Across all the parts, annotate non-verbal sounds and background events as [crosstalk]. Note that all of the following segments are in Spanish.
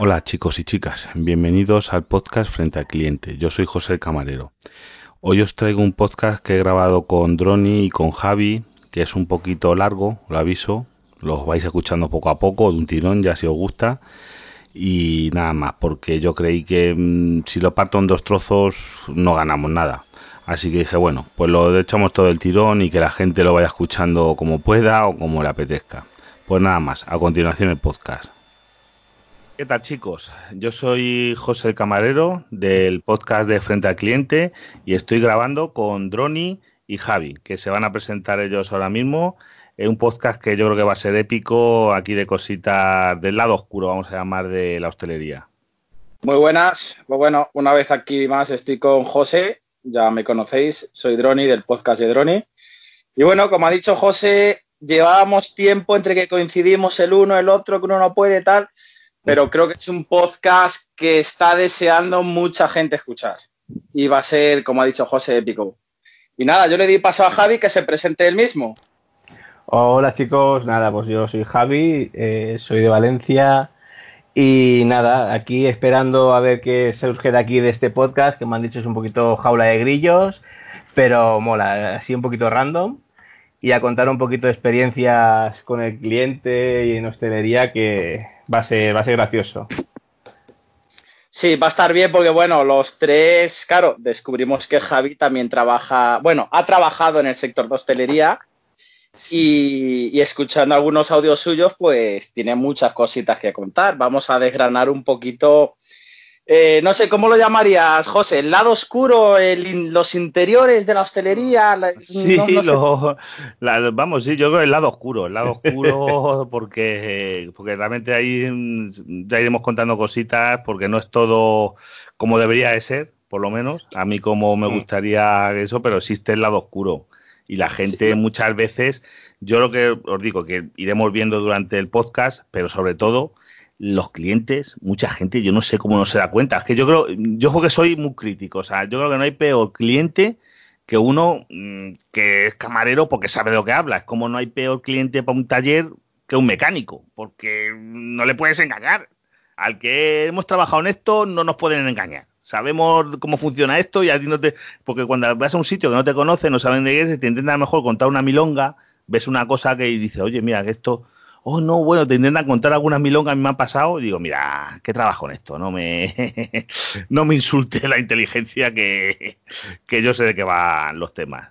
Hola chicos y chicas, bienvenidos al podcast Frente al Cliente. Yo soy José Camarero. Hoy os traigo un podcast que he grabado con Droni y con Javi, que es un poquito largo, lo aviso. Los vais escuchando poco a poco, de un tirón, ya si os gusta. Y nada más, porque yo creí que mm, si lo parto en dos trozos no ganamos nada. Así que dije, bueno, pues lo echamos todo el tirón y que la gente lo vaya escuchando como pueda o como le apetezca. Pues nada más, a continuación el podcast. ¿Qué tal chicos? Yo soy José Camarero del podcast de Frente al Cliente y estoy grabando con Droni y Javi, que se van a presentar ellos ahora mismo. Es un podcast que yo creo que va a ser épico aquí de cositas del lado oscuro, vamos a llamar, de la hostelería. Muy buenas. Pues bueno, una vez aquí más estoy con José, ya me conocéis, soy Droni del podcast de Droni. Y bueno, como ha dicho José, llevábamos tiempo entre que coincidimos el uno, el otro, que uno no puede tal pero creo que es un podcast que está deseando mucha gente escuchar. Y va a ser, como ha dicho José, épico. Y nada, yo le di paso a Javi que se presente él mismo. Hola chicos, nada, pues yo soy Javi, eh, soy de Valencia y nada, aquí esperando a ver qué surge de aquí de este podcast, que me han dicho es un poquito jaula de grillos, pero mola, así un poquito random y a contar un poquito de experiencias con el cliente y en hostelería que va a ser, va a ser gracioso. Sí, va a estar bien porque, bueno, los tres, claro, descubrimos que Javi también trabaja, bueno, ha trabajado en el sector de hostelería y, y, escuchando algunos audios suyos, pues tiene muchas cositas que contar. Vamos a desgranar un poquito eh, no sé, ¿cómo lo llamarías, José? ¿El lado oscuro, los interiores de la hostelería? [laughs] sí, vamos, sí, yo creo el lado oscuro, el lado oscuro [laughs] porque, porque realmente ahí ya iremos contando cositas porque no es todo como debería de ser, por lo menos, a mí como me mm. gustaría eso, pero existe el lado oscuro y la gente muchas veces, yo lo que os digo, que iremos viendo durante el podcast, pero sobre todo los clientes, mucha gente, yo no sé cómo no se da cuenta. Es que yo creo, yo creo que soy muy crítico. O sea, yo creo que no hay peor cliente que uno mm, que es camarero porque sabe de lo que habla. Es como no hay peor cliente para un taller que un mecánico, porque no le puedes engañar. Al que hemos trabajado en esto, no nos pueden engañar. Sabemos cómo funciona esto y a ti no te. Porque cuando vas a un sitio que no te conoce, no saben de qué es, te intentan mejor contar una milonga, ves una cosa que dice, oye, mira, que esto oh no, bueno, te intentan contar algunas milongas que me han pasado, y digo, mira, qué trabajo en esto, no me, [laughs] no me insulte la inteligencia que, que yo sé de qué van los temas.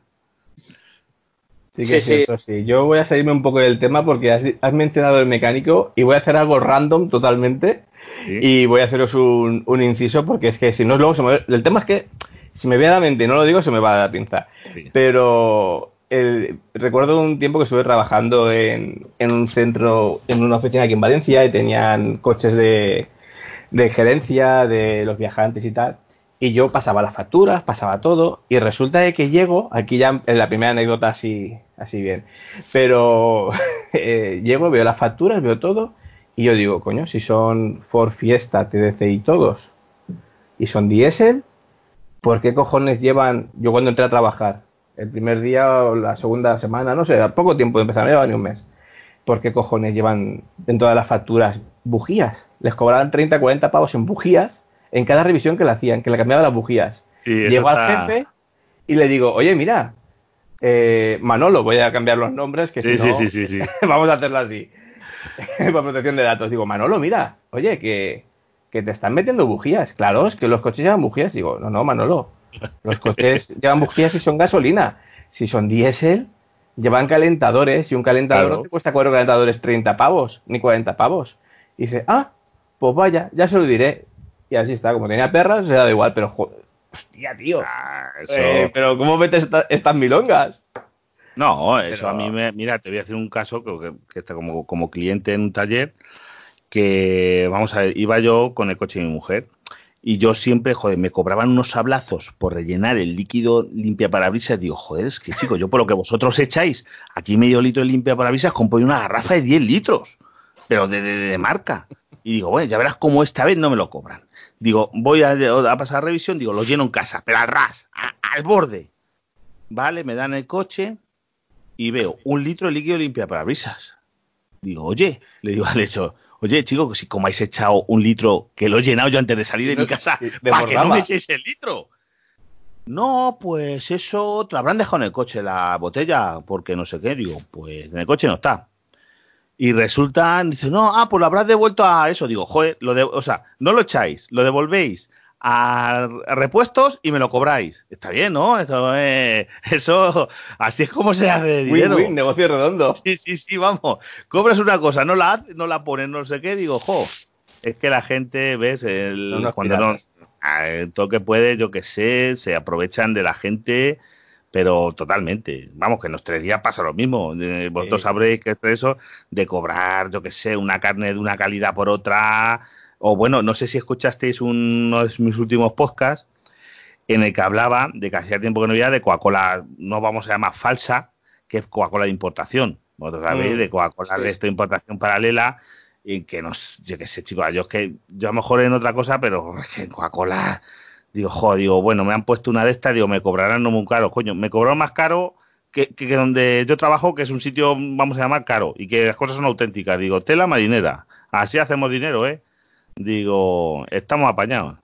Sí, que sí, sí. Yo voy a salirme un poco del tema porque has, mencionado el mecánico y voy a hacer algo random totalmente y voy a haceros un, un, inciso porque es que si no luego se me... El tema es que si me viene a la mente y no lo digo se me va a dar pinza. Pero recuerdo un tiempo que estuve trabajando en, un centro, en una oficina aquí en Valencia y tenían coches de, gerencia de los viajantes y tal. Y yo pasaba las facturas, pasaba todo, y resulta de que llego, aquí ya en la primera anécdota así, así bien, pero [laughs] eh, llego, veo las facturas, veo todo, y yo digo, coño, si son Ford Fiesta, TDC y todos, y son diésel, ¿por qué cojones llevan, yo cuando entré a trabajar, el primer día o la segunda semana, no sé, a poco tiempo de empezar, no lleva ni un mes. ¿Por qué cojones llevan en todas las facturas bujías? Les cobraban 30, 40 pavos en bujías en cada revisión que le hacían, que le cambiaban las bujías. Llego al jefe y le digo, oye, mira, eh, Manolo, voy a cambiar los nombres, que si no, [laughs] vamos a hacerlo así, [laughs] por protección de datos. Digo, Manolo, mira, oye, que, que te están metiendo bujías. Claro, es que los coches llevan bujías. Digo, no, no, Manolo, los coches [laughs] llevan bujías y son gasolina. Si son diésel, llevan calentadores y un calentador no te cuesta cuatro calentadores 30 pavos, ni 40 pavos. Y dice, ah, pues vaya, ya se lo diré. Y así está, como tenía perras, se da igual, pero hostia, tío. Ah, eh, pero ¿cómo metes estas milongas? No, eso a mí me. Mira, te voy a hacer un caso que, está como, como cliente en un taller. Que vamos a ver, iba yo con el coche de mi mujer y yo siempre, joder, me cobraban unos sablazos por rellenar el líquido limpia parabrisas. Digo, joder, es que chicos, yo por lo que vosotros echáis, aquí medio litro de limpia parabrisas, compro una garrafa de 10 litros, pero de, de, marca. Y digo, bueno, ya verás cómo esta vez no me lo cobran. Digo, voy a, a pasar revisión, digo, lo lleno en casa, pero al ras, al borde. Vale, me dan el coche y veo un litro de líquido limpia parabrisas. Digo, oye, le digo al hecho, Oye, chicos, si como habéis echado un litro, que lo he llenado yo antes de salir de mi casa, para que no me echéis el litro. No, pues eso, te habrán dejado en el coche la botella, porque no sé qué, digo, pues en el coche no está. Y resulta, dice, no, ah, pues lo habrás devuelto a eso. Digo, joder, lo de, o sea, no lo echáis, lo devolvéis a, repuestos y me lo cobráis. Está bien, ¿no? Eso, eso así es como se hace dinero. Win, win, negocio redondo. Sí, sí, sí, vamos. Cobras una cosa, no la no la pones, no sé qué, digo, jo, es que la gente, ves, el, cuando no, todo que puede, yo que sé, se aprovechan de la gente pero totalmente. Vamos, que en los tres días pasa lo mismo. Eh, vosotros sabréis que es eso de cobrar, yo que sé, una carne de una calidad por otra. O bueno, no sé si escuchasteis uno de mis últimos podcasts en el que hablaba de que hacía tiempo que no había de Coca-Cola, no vamos a llamar falsa, que es Coca-Cola de importación. Vosotros sabéis, mm. de Coca-Cola de esta importación paralela y que no, yo qué sé, chicos, yo es que yo a lo mejor en otra cosa, pero [laughs] es que en Coca-Cola Digo, joder, digo, bueno, me han puesto una de estas, digo, me cobrarán no muy caro, coño, me cobraron más caro que, que, donde yo trabajo, que es un sitio, vamos a llamar, caro, y que las cosas son auténticas. Digo, tela marinera, así hacemos dinero, ¿eh? Digo, estamos apañados.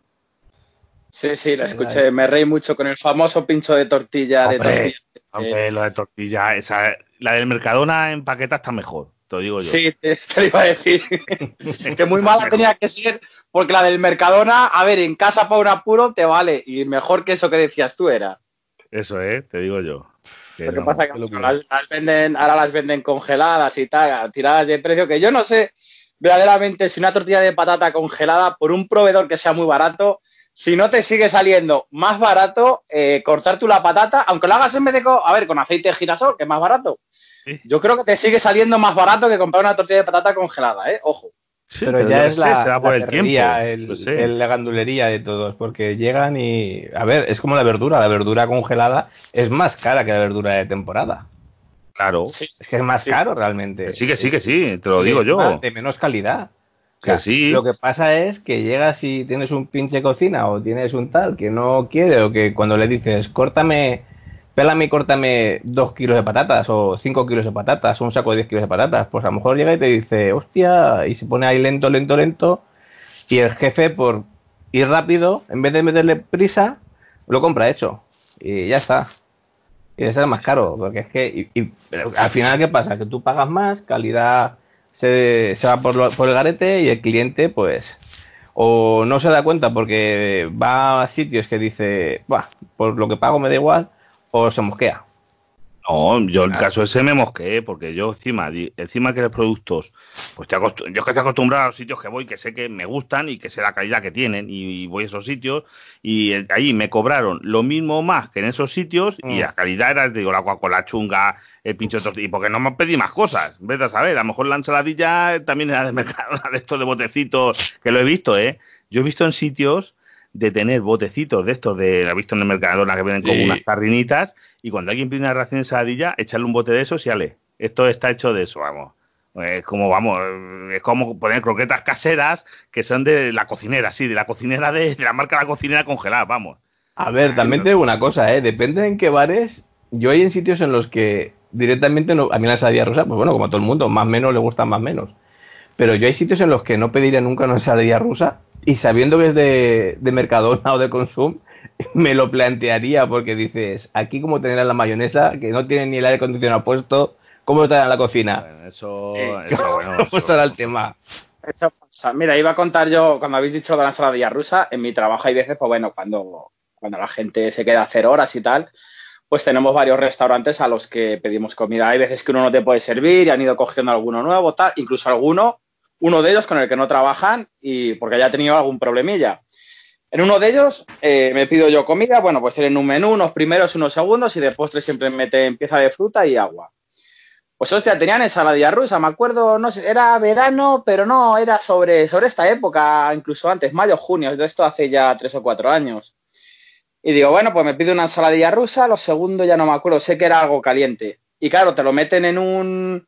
Sí, sí, la escuché, me reí mucho con el famoso pincho de tortilla. de tortilla. Hombre, lo de tortilla, esa, la del Mercadona en paqueta está mejor digo yo. Sí, te, lo iba a decir. [laughs] que muy mala tenía que ser, porque la del Mercadona, a ver, en casa para un apuro te vale, y mejor que eso que decías tú era. Eso, ¿eh? Te digo yo. lo que pasa que, las, venden, ahora las venden congeladas y tal, tiradas de precio, que yo no sé verdaderamente si una tortilla de patata congelada por un proveedor que sea muy barato, si no te sigue saliendo más barato eh, cortar tú la patata, aunque lo hagas en vez de, a ver, con aceite de girasol, que es más barato, yo creo que te sigue saliendo más barato que comprar una tortilla de patata congelada, ¿eh? Ojo. pero, ya es la, por el, la gandulería de todos, porque llegan y... A ver, es como la verdura, la verdura congelada es más cara que la verdura de temporada. Claro. Es que es más caro realmente. sí, que sí, que sí, te lo digo yo. de menos calidad. que sí. Lo que pasa es que llegas y tienes un pinche cocina o tienes un tal que no quiere o que cuando le dices, córtame pélame y córtame dos kilos de patatas o cinco kilos de patatas o un saco de 10 kilos de patatas. Pues a lo mejor llega y te dice, hostia, y se pone ahí lento, lento, lento. Y el jefe, por ir rápido, en vez de meterle prisa, lo compra hecho. Y ya está. Y de ser más caro, porque es que y, al final, ¿qué pasa? Que tú pagas más, calidad se, se va por, por el garete y el cliente, pues, o no se da cuenta porque va a sitios que dice, por lo que pago me da igual, o se mosquea. No, yo el caso ese me mosqueé, porque yo encima, encima que los productos, pues te yo es que estoy acostumbrado a los sitios que voy, que sé que me gustan y que sé la calidad que tienen, y, voy a esos sitios, y ahí me cobraron lo mismo más que en esos sitios, y mm. la calidad era, digo, la Coca-Cola chunga, el pincho de y porque no me pedí más cosas, ves a saber, a lo mejor la ensaladilla también era de mercado, [laughs] de estos de botecitos, que lo he visto, ¿eh? Yo he visto en sitios de tener botecitos de estos, de, he visto en el Mercadona que vienen como unas tarrinitas, y cuando alguien pide una ración de saladilla, echarle un bote de esos y ale. Esto está hecho de eso, vamos. Es como, vamos, es como poner croquetas caseras que son de la cocinera, sí, de la cocinera de, la marca La Cocinera congelada, vamos. A ver, también te digo una cosa, ¿eh? Depende en qué bares. Yo hay en sitios en los que directamente no, a mí la ensaladilla rusa, pues bueno, como a todo el mundo, más menos le gustan más menos. Pero yo hay sitios en los que no pediría nunca una ensaladilla rusa y sabiendo que es de, de Mercadona o de Consum, [laughs] me lo plantearía porque dices, aquí como tener la mayonesa, que no tiene ni el aire acondicionado puesto, ¿cómo lo traen a la cocina? eso, eso, [laughs] bueno, ¿Cómo estará el tema? Eso pasa. Mira, iba a contar yo, cuando habéis dicho de la ensaladilla rusa, en mi trabajo hay veces, pues bueno, cuando, cuando la gente se queda a hacer horas y tal, pues tenemos varios restaurantes a los que pedimos comida. Hay veces que uno no te puede servir y han ido cogiendo alguno nuevo, tal, incluso alguno uno de ellos con el que no trabajan y porque haya tenido algún problemilla. En uno de ellos eh, me pido yo comida, bueno, pues tienen un menú, unos primeros, unos segundos y de postre siempre meten pieza de fruta y agua. Pues hostia, tenían ensaladilla rusa, me acuerdo, no sé, era verano, pero no, era sobre, sobre esta época, incluso antes, mayo, junio, de esto hace ya tres o cuatro años. Y digo, bueno, pues me pido una ensaladilla rusa, lo segundo ya no me acuerdo, sé que era algo caliente. Y claro, te lo meten en un,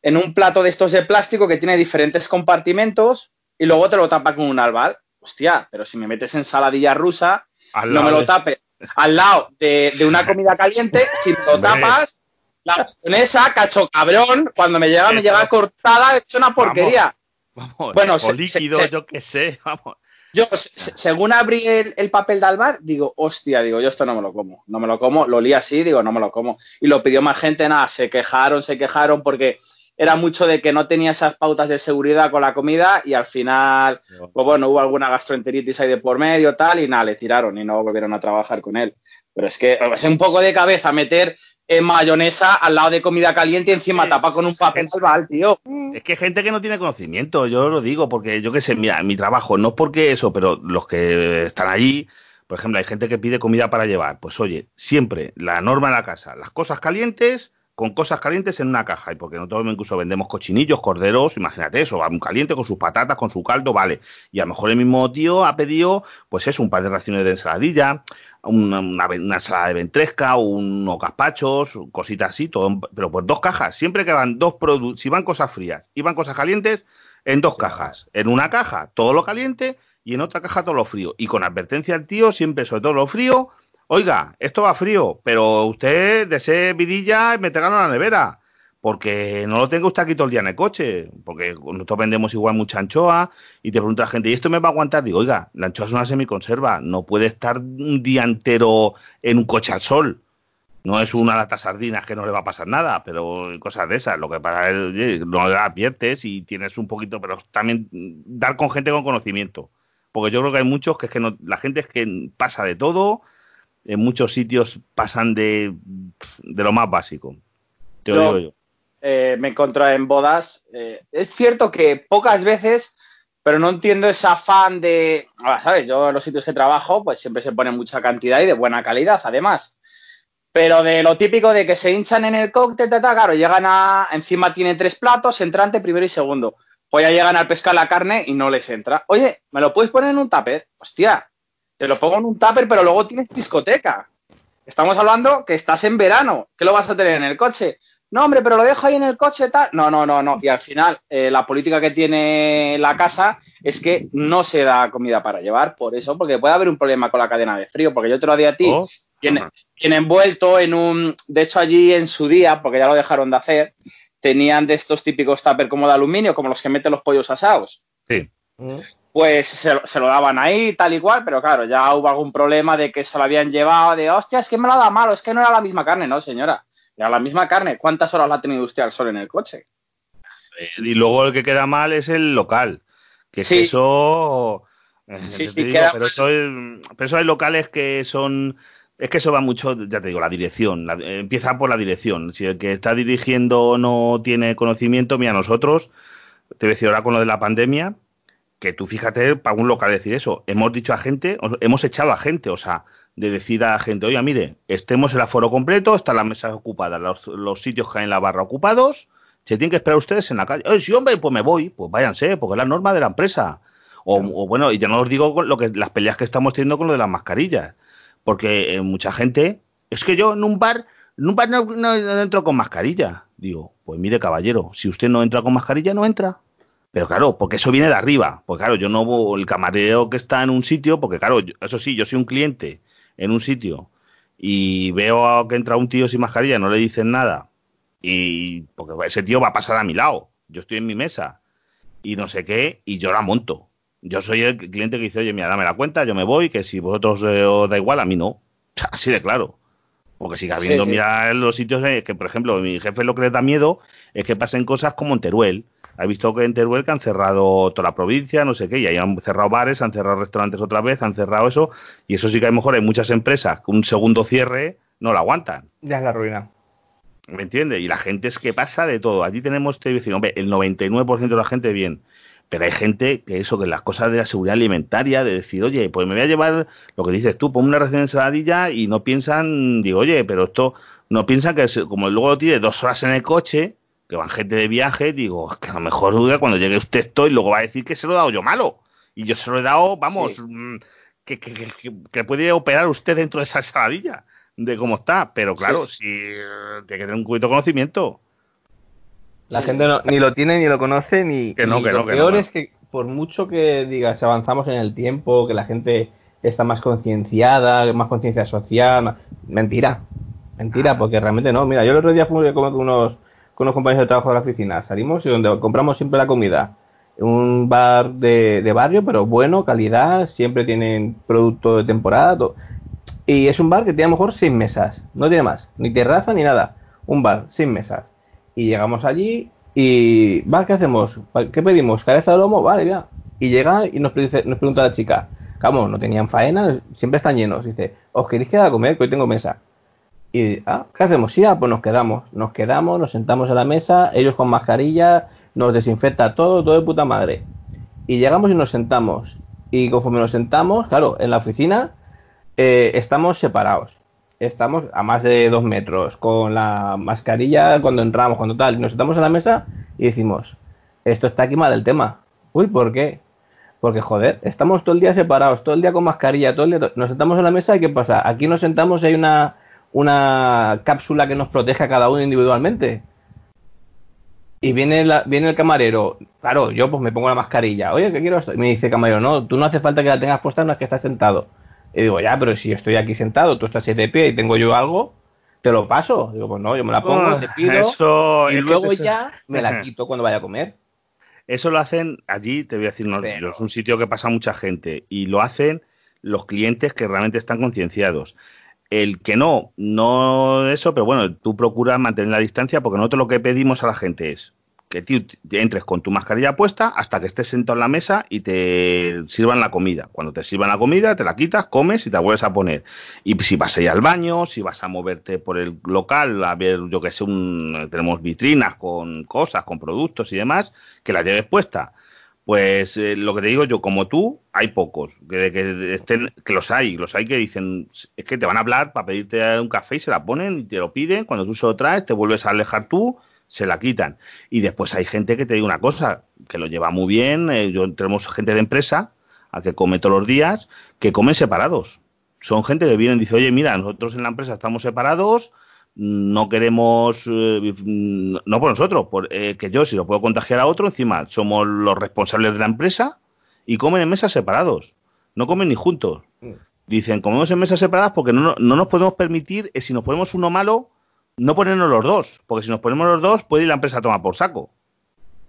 en un plato de estos de plástico que tiene diferentes compartimentos y luego te lo tapa con un albal. Hostia, pero si me metes ensaladilla rusa, no me lo tapes al lado de, una comida caliente, si me lo tapas, la esa cacho cabrón, cuando me llega, me llega cortada, hecho una porquería. Vamos, bueno, o líquido, yo qué sé, [laughs] vamos. Yo, según abrí el, papel de Alvar, digo, hostia, digo, yo esto no me lo como, no me lo como, lo li así, digo, no me lo como. Y lo pidió más gente, nada, se quejaron, se quejaron porque era mucho de que no tenía esas pautas de seguridad con la comida y al final, pues bueno, hubo alguna gastroenteritis ahí de por medio, tal, y nada, le tiraron y no volvieron a trabajar con él. Pero es que es un poco de cabeza meter en mayonesa al lado de comida caliente y encima tapa con un papel al tío. Es que hay gente que no tiene conocimiento, yo lo digo, porque yo qué sé, mira, mi trabajo, no es porque eso, pero los que están allí, por ejemplo, hay gente que pide comida para llevar. Pues oye, siempre la norma en la casa, las cosas calientes con cosas calientes en una caja. Y porque nosotros incluso vendemos cochinillos, corderos, imagínate eso, un caliente con sus patatas, con su caldo, vale. Y a lo mejor el mismo tío ha pedido, pues eso, un par de raciones de ensaladilla, una, una, ensalada de ventresca, unos gazpachos, cositas así, todo, pero pues dos cajas. Siempre que van dos productos, si van cosas frías y van cosas calientes, en dos cajas. En una caja todo lo caliente y en otra caja todo lo frío. Y con advertencia al tío, siempre sobre todo lo frío, oiga, esto va frío, pero usted desee vidilla y me en la nevera, porque no lo tenga usted aquí todo el día en el coche, porque nosotros vendemos igual mucha anchoa y te pregunta la gente, ¿y esto me va a aguantar? Digo, oiga, la anchoa es una semiconserva, no puede estar un día entero en un coche al sol. No es una lata sardinas que no le va a pasar nada, pero cosas de esas. Lo que para él, no la adviertes y tienes un poquito, pero también dar con gente con conocimiento. Porque yo creo que hay muchos que es que no, la gente es que pasa de todo, en muchos sitios pasan de, lo más básico. Te lo digo yo. Eh, me encontré en bodas. Eh, es cierto que pocas veces, pero no entiendo ese afán de. ¿Sabes? Yo en los sitios que trabajo, pues siempre se pone mucha cantidad y de buena calidad, además. Pero de lo típico de que se hinchan en el cóctel, claro, llegan a. Encima tienen tres platos, entrante, primero y segundo. Pues ya llegan al pescar la carne y no les entra. Oye, ¿me lo puedes poner en un tupper? Hostia, te lo pongo en un tupper, pero luego tienes discoteca. Estamos hablando que estás en verano, ¿qué lo vas a tener en el coche? No, hombre, pero lo dejo ahí en el coche tal. No, no, no, no. Y al final, eh, la política que tiene la casa es que no se da comida para llevar, por eso, porque puede haber un problema con la cadena de frío. Porque yo te lo di a ti, oh, tiene, envuelto en un. De hecho, allí en su día, porque ya lo dejaron de hacer, tenían de estos típicos tupper como de aluminio, como los que meten los pollos asados. Sí pues se, lo daban ahí, tal y cual, pero claro, ya hubo algún problema de que se lo habían llevado, de hostia, es que me lo da malo, es que no era la misma carne, no, señora, era la misma carne. ¿Cuántas horas la ha tenido usted al sol en el coche? Eh, y luego el que queda mal es el local, que sí. eso. Eh, sí, sí, queda pero, eso pero eso hay locales que son. Es que eso va mucho, ya te digo, la dirección. empieza por la dirección. Si el que está dirigiendo no tiene conocimiento, mira, nosotros, te voy a decir ahora con lo de la pandemia, que tú fíjate para un local decir eso. Hemos dicho a gente, hemos echado a gente, o sea, de decir a la gente, oiga, mire, estemos el aforo completo, están las mesas ocupadas, los, sitios que hay en la barra ocupados, se tienen que esperar ustedes en la calle. Oye, sí, hombre, pues me voy, pues váyanse, porque es la norma de la empresa. O, bueno, y ya no os digo lo que las peleas que estamos teniendo con lo de las mascarillas, porque eh, mucha gente, es que yo en un bar, en un bar no, no entro con mascarilla. Digo, pues mire, caballero, si usted no entra con mascarilla, no entra. Pero claro, porque eso viene de arriba. Pues claro, yo no el camarero que está en un sitio, porque claro, eso sí, yo soy un cliente en un sitio y veo que entra un tío sin mascarilla, no le dicen nada. Y porque ese tío va a pasar a mi lado. Yo estoy en mi mesa y no sé qué, y yo la monto. Yo soy el cliente que dice, oye, mira, dame la cuenta, yo me voy, que si vosotros eh, os da igual, a mí no. [laughs] Así de claro. Porque sigue habiendo, mira, los sitios que, por ejemplo, mi jefe lo que le da miedo es que pasen cosas como en Teruel ha visto que en Teruel que han cerrado toda la provincia, no sé qué, y ahí han cerrado bares, han cerrado restaurantes otra vez, han cerrado eso, y eso sí que a lo mejor hay muchas empresas que un segundo cierre no lo aguantan. Ya es la ruina. ¿Me entiendes? Y la gente es que pasa de todo. Allí tenemos este vecino, hombre, el 99% de la gente bien, pero hay gente que eso, que las cosas de la seguridad alimentaria, de decir, oye, pues me voy a llevar lo que dices tú, pon una ración de ensaladilla y no piensan, digo, oye, pero esto, no piensan que como luego lo tiene dos horas en el coche, que van gente de viaje, digo, que a lo mejor cuando llegue usted estoy, luego va a decir que se lo he dado yo malo. Y yo se lo he dado, vamos, mm, que, que, puede operar usted dentro de esa saladilla de cómo está. Pero claro, si tiene que tener un poquito de conocimiento. La gente ni lo tiene, ni lo conoce, ni. Que no, que lo peor es que, por mucho que digas, avanzamos en el tiempo, que la gente está más concienciada, más conciencia social, mentira. Mentira, ah. porque realmente no. Mira, yo el otro día fui a comer con unos con los compañeros de trabajo de la oficina. Salimos y donde compramos siempre la comida. Un bar de, de barrio, pero bueno, calidad, siempre tienen producto de temporada. Y es un bar que tiene a lo mejor seis mesas, no tiene más, ni terraza ni nada. Un bar, seis mesas. Y llegamos allí y, va, ¿qué hacemos? ¿Qué pedimos? ¿Cabeza de lomo? Vale, ya. Y llega y nos, pregunta la chica, Vamos, no tenían faena, siempre están llenos. Dice, ¿os queréis quedar a comer? Que hoy tengo mesa. Y, ah, ¿qué hacemos? Sí, ah, pues nos quedamos. Nos quedamos, nos sentamos a la mesa, ellos con mascarilla, nos desinfecta todo, todo de puta madre. Y llegamos y nos sentamos. Y conforme nos sentamos, claro, en la oficina eh, estamos separados. Estamos a más de dos metros, con la mascarilla cuando entramos, cuando tal. Nos sentamos a la mesa y decimos, esto está aquí mal el tema. Uy, ¿por qué? Porque, joder, estamos todo el día separados, todo el día con mascarilla, todo el día. Nos sentamos en la mesa y ¿qué pasa? Aquí nos sentamos y hay una, una cápsula que nos protege a cada uno individualmente. Y viene, la, viene el camarero. Claro, yo pues me pongo la mascarilla. Oye, ¿qué quiero esto? Y me dice el camarero, no, tú no hace falta que la tengas puesta, no es que estás sentado. Y digo, ya, pero si yo estoy aquí sentado, tú estás de pie y tengo yo algo, te lo paso. Digo, pues no, yo me la pongo, te pido. y luego ya me la quito cuando vaya a comer. Eso lo hacen allí, te voy a decir, no, es un sitio que pasa mucha gente y lo hacen los clientes que realmente están concienciados. El que no, no eso, pero bueno, tú procuras mantener la distancia porque nosotros lo que pedimos a la gente es que tú entres con tu mascarilla puesta hasta que estés sentado en la mesa y te sirvan la comida. Cuando te sirvan la comida, te la quitas, comes y te vuelves a poner. Y si vas a ir al baño, si vas a moverte por el local, a ver, yo que sé, un, tenemos vitrinas con cosas, con productos y demás, que la lleves puesta. Pues eh, lo que te digo yo, como tú, hay pocos, que, que, estén, que los hay, los hay que dicen, es que te van a hablar para pedirte un café y se la ponen y te lo piden, cuando tú se lo traes, te vuelves a alejar tú se la quitan. Y después hay gente que te digo una cosa, que lo lleva muy bien, eh, yo tenemos gente de empresa, a que come todos los días, que comen separados. Son gente que vienen y dice, oye, mira, nosotros en la empresa estamos separados, no queremos, eh, no por nosotros, por, eh, que yo si lo puedo contagiar a otro, encima somos los responsables de la empresa y comen en mesas separados, no comen ni juntos. Mm. Dicen, comemos en mesas separadas porque no, no nos podemos permitir, si nos ponemos uno malo, no ponernos los dos, porque si nos ponemos los dos puede ir la empresa a tomar por saco.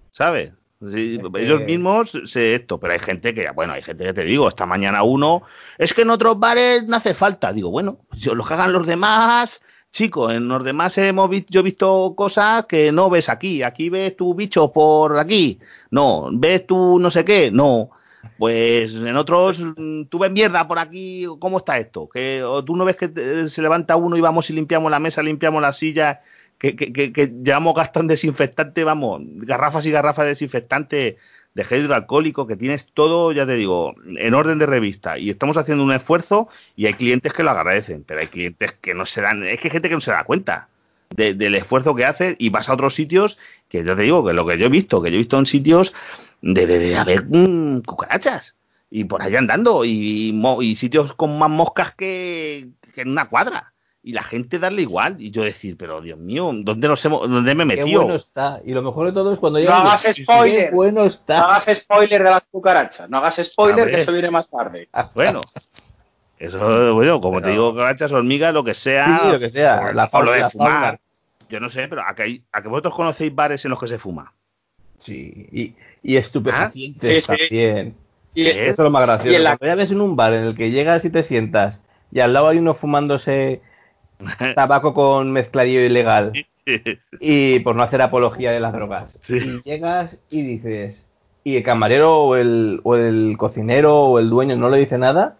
¿Sabes? Ellos mismos sé esto, pero hay gente que, bueno, hay gente que te digo, esta mañana uno, es que en otros bares no hace falta. Digo, bueno, yo, lo que hagan los demás, chicos, en los demás hemos visto, yo he visto cosas que no ves aquí. Aquí ves tu bicho por aquí. No, ves tu no sé qué. No. Pues en otros, tú ves mierda por aquí, ¿cómo está esto? Que o tú no ves que se levanta uno y vamos y limpiamos la mesa, limpiamos la silla, que, que, que, que llevamos gastando desinfectante, vamos, garrafas y garrafas de desinfectante de gel hidroalcohólico, que tienes todo, ya te digo, en orden de revista. Y estamos haciendo un esfuerzo y hay clientes que lo agradecen, pero hay clientes que no se dan, es que hay gente que no se da cuenta. del esfuerzo que hace y vas a otros sitios que yo te digo que lo que yo he visto, que yo he visto en sitios de, de, haber mm, cucarachas y por ahí andando y, y, sitios con más moscas que, en una cuadra y la gente darle igual. Y yo decir pero Dios mío dónde nos hemos dónde me metió qué bueno está. Y lo mejor de todo es cuando llega no hagas spoiler. bueno está. No hagas spoiler de las cucarachas. No hagas spoiler que eso viene más tarde. Ah, [laughs] bueno eso bueno como te digo cucarachas hormigas lo que sea. Sí, lo que sea la, fauna, de fumar. yo no sé pero a que, a que vosotros conocéis bares en los que se fuma Sí, y, y estupefacientes también. Y Eso es lo más gracioso. La... Cuando ya ves en un bar en el que llegas y te sientas y al lado hay uno fumándose [laughs] tabaco con mezcladillo ilegal y por no hacer apología de las drogas. Y llegas y dices, y el camarero o el, o el cocinero o el dueño no le dice nada,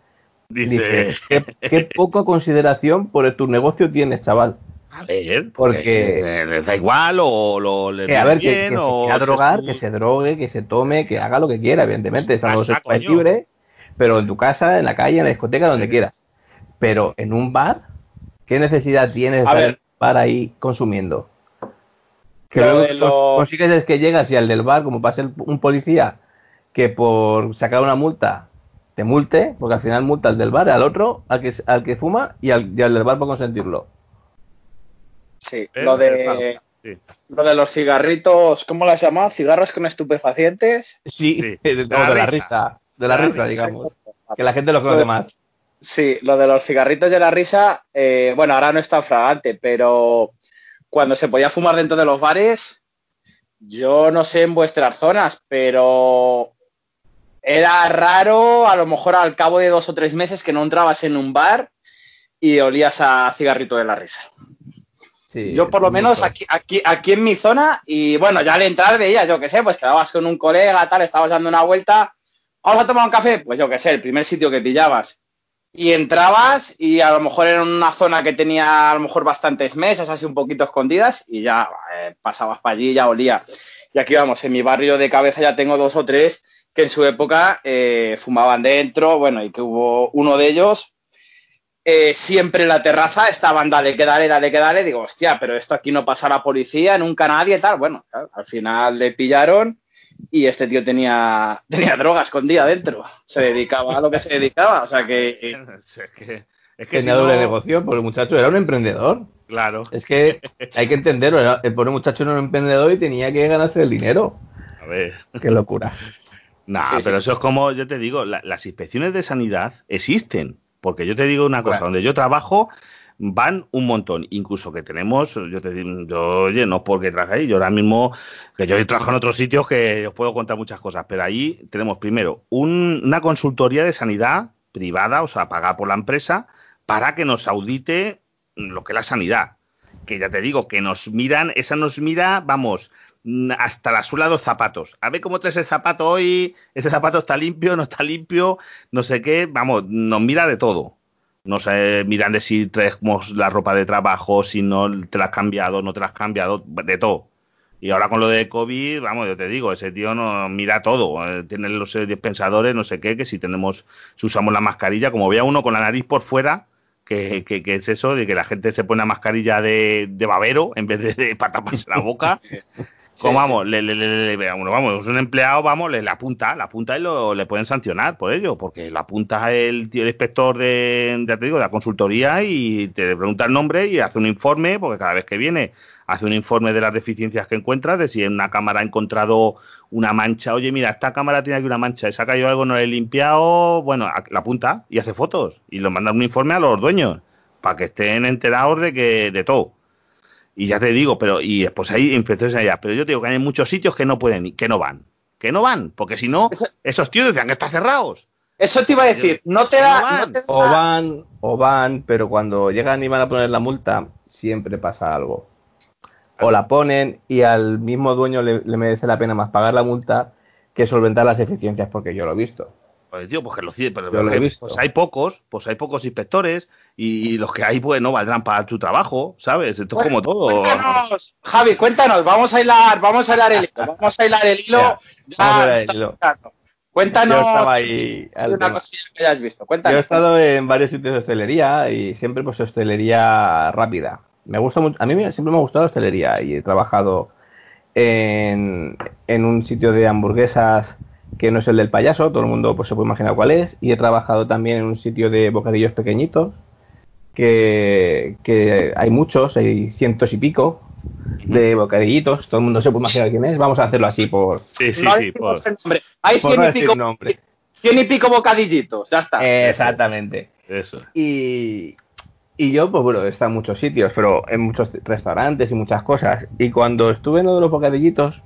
dice, ¿qué, [laughs] qué poca consideración por tu negocio tienes, chaval. A ver, porque les da igual o lo les que, a ver, que, se quiera drogar, que se drogue, que se tome, que haga lo que quiera, evidentemente, estamos en libre, pero en tu casa, en la calle, en la discoteca, donde quieras. Pero en un bar, ¿qué necesidad tienes de estar bar ahí consumiendo? Que luego consigues es que llegas y al del bar, como pasa un policía, que por sacar una multa te multe, porque al final multa al del bar, al otro, al que, al que fuma y al, y al del bar por consentirlo. Sí, lo de, lo de los cigarritos, ¿cómo las llaman? ¿Cigarros con estupefacientes? Sí, [laughs] De, la, risa. De la, risa, digamos. Que la gente lo conoce más. Sí, lo de los cigarritos de la risa, eh, bueno, ahora no es tan fragante, pero cuando se podía fumar dentro de los bares, yo no sé en vuestras zonas, pero era raro, a lo mejor al cabo de dos o tres meses, que no entrabas en un bar y olías a cigarrito de la risa. yo por lo menos aquí, aquí, aquí en mi zona, y bueno, ya al entrar veías, yo qué sé, pues quedabas con un colega, tal, estabas dando una vuelta, vamos a tomar un café, pues yo qué sé, el primer sitio que pillabas. Y entrabas y a lo mejor era una zona que tenía a lo mejor bastantes mesas, así un poquito escondidas, y ya eh, pasabas para allí, ya olía. Y aquí vamos, en mi barrio de cabeza ya tengo dos o tres que en su época eh, fumaban dentro, bueno, y que hubo uno de ellos, eh, siempre en la terraza estaban, dale, que dale, dale, que dale, digo, hostia, pero esto aquí no pasa la policía, nunca nadie, tal, bueno, al final le pillaron y este tío tenía, [laughs] tenía droga escondida dentro, se dedicaba a lo que se dedicaba, o sea que... [laughs] es que, tenía doble negocio, porque el muchacho era un emprendedor. Claro. Es que hay que entenderlo, el pobre muchacho era un emprendedor y tenía que ganarse el dinero. A ver. Qué locura. [laughs] No, pero eso es como, yo te digo, las inspecciones de sanidad existen. Porque yo te digo una cosa, donde yo trabajo van un montón, incluso que tenemos, yo te digo, yo, oye, no porque traje ahí, yo ahora mismo, que yo he en otros sitios que os puedo contar muchas cosas, pero ahí tenemos primero una consultoría de sanidad privada, o sea, pagada por la empresa, para que nos audite lo que es la sanidad. Que ya te digo, que nos miran, esa nos mira, vamos, hasta la suela de los zapatos. A ver cómo traes el zapato hoy, ese zapato está limpio, no está limpio, no sé qué, vamos, nos mira de todo. No sé, miran de si traemos la ropa de trabajo, si no te la has cambiado, no te la has cambiado, de todo. Y ahora con lo de COVID, vamos, yo te digo, ese tío nos mira todo. Eh, tiene los dispensadores, no sé qué, que si tenemos, si usamos la mascarilla, como vea uno con la nariz por fuera, que, que, es eso, de que la gente se pone una mascarilla de, de babero en vez de, de para taparse la boca. [laughs] Como vamos, le, le, le, vamos, un empleado, vamos, le, apunta, la apunta y lo, le pueden sancionar por ello, porque la apunta el, el inspector de, te digo, de la consultoría y te pregunta el nombre y hace un informe, porque cada vez que viene hace un informe de las deficiencias que encuentras, de si en una cámara ha encontrado una mancha, oye, mira, esta cámara tiene aquí una mancha, se ha caído algo, no lo he limpiado, bueno, la apunta y hace fotos y lo manda un informe a los dueños, para que estén enterados de que de todo. Y ya te digo, pero y después hay inspectores allá. Pero yo te digo que hay muchos sitios que no pueden, que no van. Que no van, porque si no, esos tíos tendrían que estar cerrados. Eso te iba a decir, no te da, O van, o van, pero cuando llegan y van a poner la multa, siempre pasa algo. O la ponen y al mismo dueño le, merece la pena más pagar la multa que solventar las eficiencias, porque yo lo he visto. Pues tío, pues que pero, lo he visto. Pues hay pocos, pues hay pocos inspectores y los que hay pues no valdrán para tu trabajo, ¿sabes? Esto es como todo. Cuéntanos, Javi, cuéntanos, vamos a hilar, vamos a hilar el hilo, vamos a hilar el hilo. vamos a el hilo. Cuéntanos yo estaba ahí una cosilla que hayas visto. Cuéntanos. Yo he estado en varios sitios de hostelería y siempre pues hostelería rápida. Me gusta mucho, a mí siempre me ha gustado la hostelería y he trabajado en, en un sitio de hamburguesas que no es el del payaso, todo el mundo pues se puede imaginar cuál es, y he trabajado también en un sitio de bocadillos pequeñitos que, hay muchos, hay cientos y pico de bocadillitos, todo el mundo se puede imaginar quién es, vamos a hacerlo así por... Sí, sí, sí, por... Hay cien y, pico, cien y pico bocadillitos, ya está. Exactamente. Eso. Y, y yo, pues bueno, he estado en muchos sitios, pero en muchos restaurantes y muchas cosas. Y cuando estuve en uno de los bocadillitos,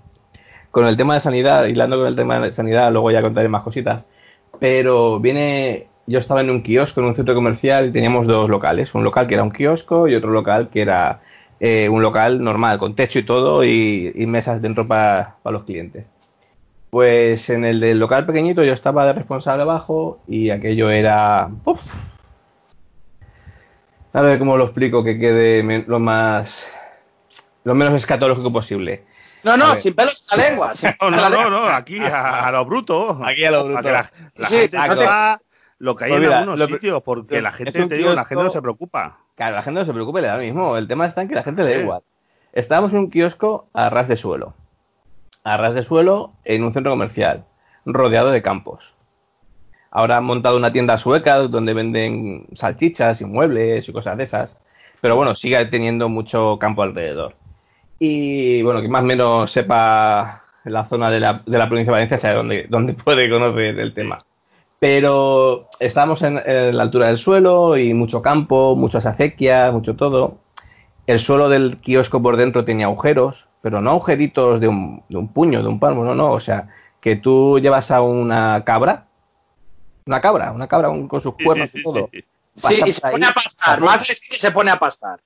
con el tema de sanidad, hilando con el tema de sanidad, luego ya contaré más cositas, pero viene yo estaba en un kiosco, en un centro comercial, y teníamos dos locales. Un local que era un kiosco y otro local que era eh, un local normal, con techo y todo, y, mesas dentro para los clientes. Pues en el del local pequeñito yo estaba de responsable abajo y aquello era... A ver cómo lo explico que quede lo más... lo menos escatológico posible. No, no, sin pelos en la lengua. [laughs] no, no, no, no, aquí a, lo bruto. Aquí a lo bruto. La, sí, lo que hay pues en algunos sitios, porque la gente, te digo, la gente no se preocupa. Claro, la gente no se preocupa, le da lo mismo. El tema está en que la gente le da igual. Estábamos en un kiosco a ras de suelo. A ras de suelo en un centro comercial, rodeado de campos. Ahora han montado una tienda sueca donde venden salchichas y muebles y cosas de esas. Pero bueno, sigue teniendo mucho campo alrededor. Y bueno, que más o menos sepa la zona de la, de la provincia de Valencia, sabe dónde, dónde puede conocer el tema. Pero estábamos en, la altura del suelo y mucho campo, muchas acequias, mucho todo. El suelo del kiosco por dentro tenía agujeros, pero no agujeritos de un, de un puño, de un palmo, no, no. O sea, que tú llevas a una cabra, una cabra, una cabra con sus cuernos y todo. Sí, y se pone a pastar, más que se pone a pastar.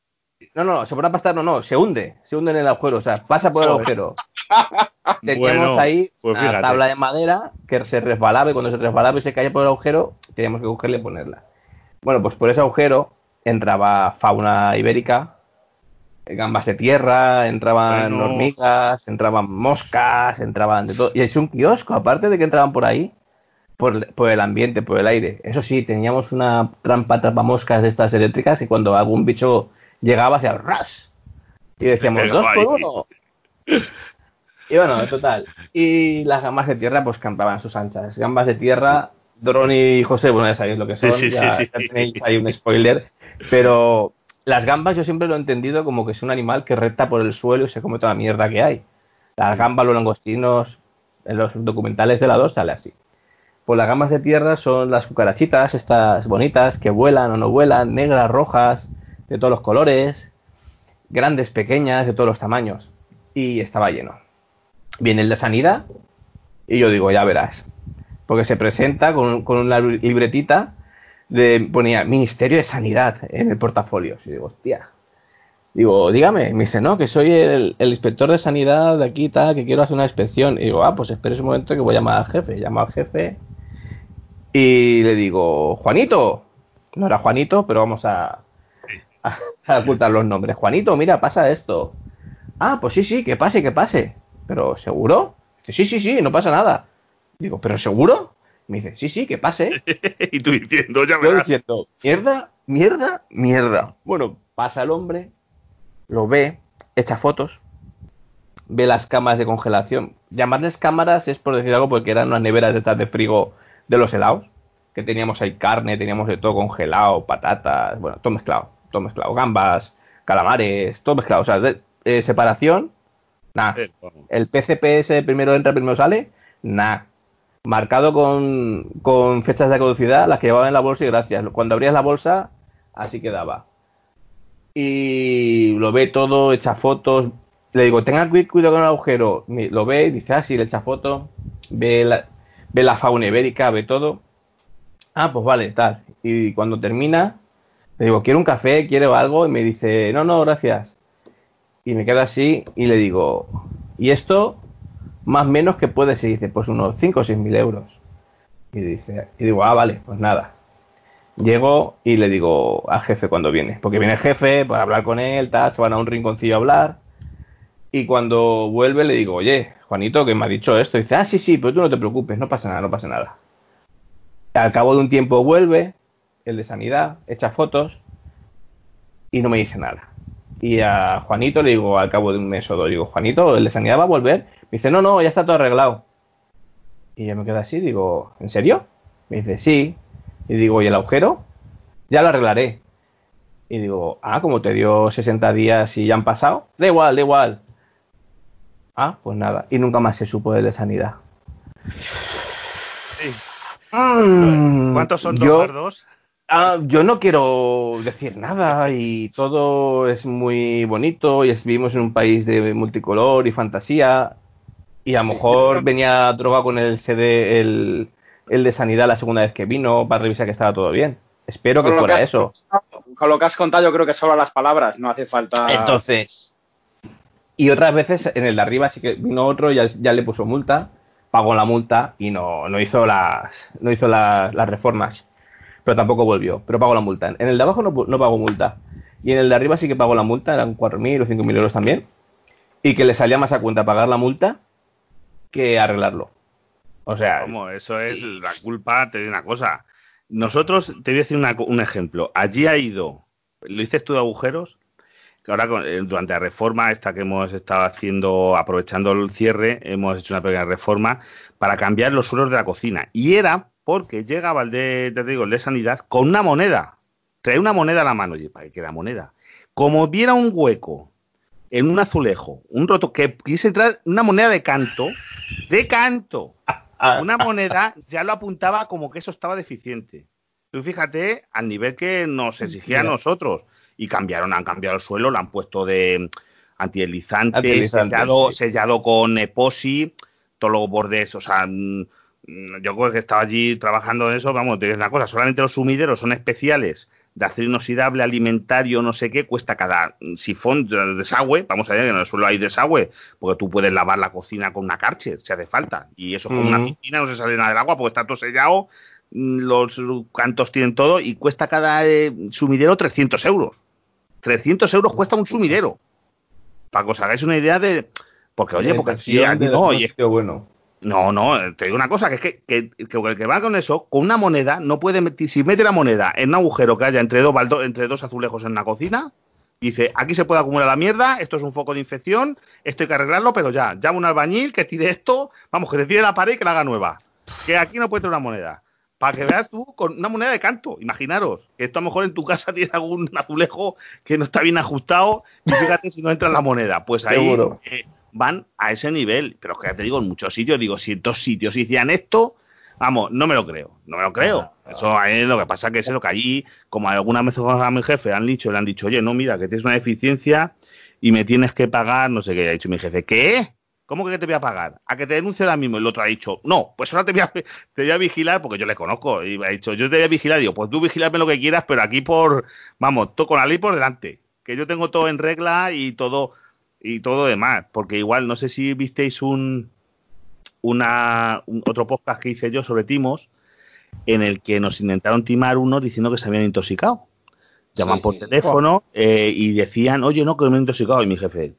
No, no, se pone a pastar, no, no, se hunde, se hunde en el agujero, o sea, pasa por el agujero. [laughs] Teníamos ahí pues una tabla de madera que se resbalaba y cuando se resbalaba y se caía por el agujero, teníamos que cogerle y ponerla. Bueno, pues por ese agujero entraba fauna ibérica, gambas de tierra, entraban hormigas, entraban moscas, entraban de todo. Y es un kiosco, aparte de que entraban por ahí, por, el ambiente, por el aire. Eso sí, teníamos una trampa moscas de estas eléctricas y cuando algún bicho llegaba hacia ras. Y decíamos, dos por uno. Y bueno, en total. Y las gambas de tierra, pues campaban sus anchas. Gambas de tierra, Dron y José, bueno, ya sabéis lo que son. Sí, sí, sí, tenéis ahí un spoiler. Pero las gambas yo siempre lo he entendido como que es un animal que recta por el suelo y se come toda la mierda que hay. Las gambas, los langostinos, en los documentales de la 2 sale así. Pues las gambas de tierra son las cucarachitas, estas bonitas, que vuelan o no vuelan, negras, rojas, de todos los colores, grandes, pequeñas, de todos los tamaños. Y estaba lleno. Viene el de sanidad y yo digo, ya verás. Porque se presenta con, una libretita de, ponía Ministerio de Sanidad en el portafolio. Y digo, hostia. Digo, dígame. Me dice, no, que soy el, inspector de sanidad de aquí, tal, que quiero hacer una inspección. Y digo, ah, pues espere un momento que voy a llamar al jefe. Llamo al jefe y le digo, Juanito, no era Juanito, pero vamos a, [laughs] ocultar los nombres. Juanito, mira, pasa esto. Ah, pues sí, sí, que pase, que pase. Pero ¿seguro? sí, sí, sí, no pasa nada. Digo, ¿pero seguro? Me dice, sí, sí, que pase. [laughs] y tú diciendo, ya Yo diciendo, mierda, mierda, mierda. Bueno, pasa el hombre, lo ve, echa fotos, ve las cámaras de congelación. Llamarles cámaras es por decir algo porque eran unas neveras detrás de frigo de los helados, que teníamos ahí carne, teníamos de todo congelado, patatas, bueno, todo mezclado, todo mezclado, gambas, calamares, todo mezclado, o sea, eh, separación, nada. El PCPS primero entra, primero sale, nada. Marcado con, con fechas de caducidad, las que llevaba en la bolsa y gracias. Cuando abrías la bolsa, así quedaba. Y lo ve todo, echa fotos. Le digo, tenga cuidado con el agujero. Lo ve y dice, ah, sí, le echa foto. Ve la, ve la fauna ibérica, ve todo. Ah, pues vale, tal. Y cuando termina, le digo, ¿quiero un café? ¿Quiero algo? Y me dice, no, no, gracias. Y me queda así y le digo, ¿y esto más menos que puede ser? Dice, pues unos 5 o 6 mil euros. Y, dice, y digo, ah, vale, pues nada. Llego y le digo al jefe cuando viene, porque viene el jefe para hablar con él, tal, se van a un rinconcillo a hablar. Y cuando vuelve le digo, oye, Juanito, que me ha dicho esto. Y dice, ah, sí, sí, pero tú no te preocupes, no pasa nada, no pasa nada. Al cabo de un tiempo vuelve, el de sanidad, echa fotos y no me dice nada. Y a Juanito le digo, al cabo de un mes o dos, digo, Juanito, el de sanidad va a volver. Me dice, no, no, ya está todo arreglado. Y yo me quedo así, digo, ¿en serio? Me dice, sí. Y digo, ¿y el agujero? Ya lo arreglaré. Y digo, ah, como te dio 60 días y ya han pasado. Da igual, da igual. Ah, pues nada. Y nunca más se supo de sanidad. Mm, ¿Cuántos son dos dos? Ah, yo no quiero decir nada y todo es muy bonito y vivimos en un país de multicolor y fantasía y a lo mejor venía drogado con el CD, el, de sanidad la segunda vez que vino para revisar que estaba todo bien. Espero que fuera eso. Con lo que has contado yo creo que solo las palabras, no hace falta... Entonces, y otras veces en el de arriba sí que vino otro, ya, ya le puso multa, pagó la multa y no, no hizo, las, no hizo las reformas. Pero tampoco volvió, pero pagó la multa. En el de abajo no, no pagó multa. Y en el de arriba sí que pagó la multa, eran 4.000 o 5.000 euros también. Y que le salía más a cuenta pagar la multa que arreglarlo. O sea. ¿Cómo? Eso es la culpa, te doy una cosa. Nosotros, te voy a decir un ejemplo. Allí ha ido, lo dices tú de agujeros, ahora eh, durante la reforma esta que hemos estado haciendo, aprovechando el cierre, hemos hecho una pequeña reforma para cambiar los suelos de la cocina. Y era porque llegaba el de, te digo, el de sanidad con una moneda. Trae una moneda a la mano. Oye, ¿para qué la moneda? Como viera un hueco en un azulejo, un roto, que quise entrar una moneda de canto, de canto, una moneda, ya lo apuntaba como que eso estaba deficiente. Tú fíjate al nivel que nos exigía a nosotros y cambiaron, han cambiado el suelo, lo han puesto de antideslizante, sellado, sellado con epoxi, todos los bordes, o sea, mm, yo creo que estaba allí trabajando en eso, vamos, te digo una cosa, solamente los sumideros son especiales de acero inoxidable alimentario, no sé qué, cuesta cada sifón de desagüe, vamos a ver que en el suelo hay desagüe, porque tú puedes lavar la cocina con una carche, si hace falta, y eso con una piscina no se sale nada del agua porque está todo sellado, mm, los cantos tienen todo, y cuesta cada eh, sumidero 300 euros. 300 euros cuesta un sumidero. Para que os hagáis una idea de... Porque, oye, porque aquí, no, oye, bueno. No, no, te digo una cosa, que es que, que, el que va con eso, con una moneda, no puede meter, si mete la moneda en un agujero que haya entre dos, entre dos azulejos en la cocina, dice, aquí se puede acumular la mierda, esto es un foco de infección, esto hay que arreglarlo, pero ya, llama a un albañil que tire esto, vamos, que te tire la pared y que la haga nueva. Que aquí no puede tener una moneda. Para que veas tú con una moneda de canto, imaginaros, que esto a lo mejor en tu casa [laughs] tienes algún azulejo que no está bien ajustado y fíjate si no entra la moneda. Pues ahí Seguro. Eh, van a ese nivel. Pero es que ya te digo, en muchos sitios, digo, si en dos sitios hicieran esto, vamos, no me lo creo, no me lo creo. Eso es lo que pasa que es lo que allí, como alguna vez a mi jefe han dicho, le han dicho, oye, no, mira, que tienes una deficiencia y me tienes que pagar, no sé qué, ha dicho mi jefe, ¿qué? ¿Cómo que te voy a pagar? A que te denuncie ahora mismo. Y el otro ha dicho, no, pues ahora te voy a, te voy a vigilar porque yo le conozco. Y ha dicho, yo te voy a vigilar. Digo, pues tú vigilame lo que quieras, pero aquí por, vamos, todo con la ley por delante. Que yo tengo todo en regla y todo y todo demás, porque igual no sé si visteis un, una, otro podcast que hice yo sobre timos, en el que nos intentaron timar uno diciendo que se habían intoxicado. Llaman por teléfono eh, y decían, oye, no, que me he intoxicado. Y mi jefe,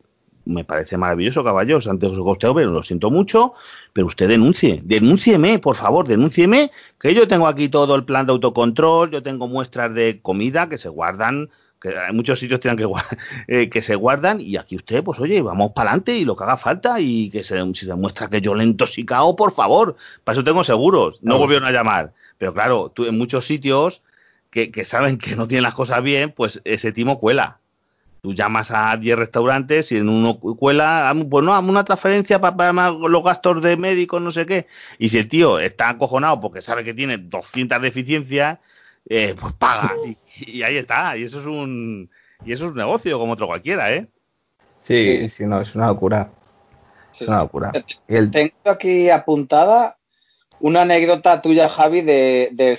me parece maravilloso, caballos, antes os costeo, pero lo siento mucho, pero usted denuncie, denúncieme, por favor, denúncieme, que yo tengo aquí todo el plan de autocontrol, yo tengo muestras de comida que se guardan que hay muchos sitios tienen que, [laughs] eh, que se guardan y aquí usted, pues oye, vamos para adelante y lo que haga falta y que se, si se demuestra que yo le he intoxicado, por favor, para eso tengo seguros, no volvieron a llamar. Pero claro, tú, en muchos sitios que, saben que no tienen las cosas bien, pues ese timo cuela. Tú llamas a 10 restaurantes y en uno cuela, pues no, una transferencia para, para, los gastos de médicos, no sé qué. Y si el tío está acojonado porque sabe que tiene 200 deficiencias, eh, pues paga. Y, ahí está. Y eso es un y eso es un negocio como otro cualquiera, ¿eh? Sí, sí, no, es una locura. Es una locura. Tengo aquí apuntada una anécdota tuya, Javi, de, de,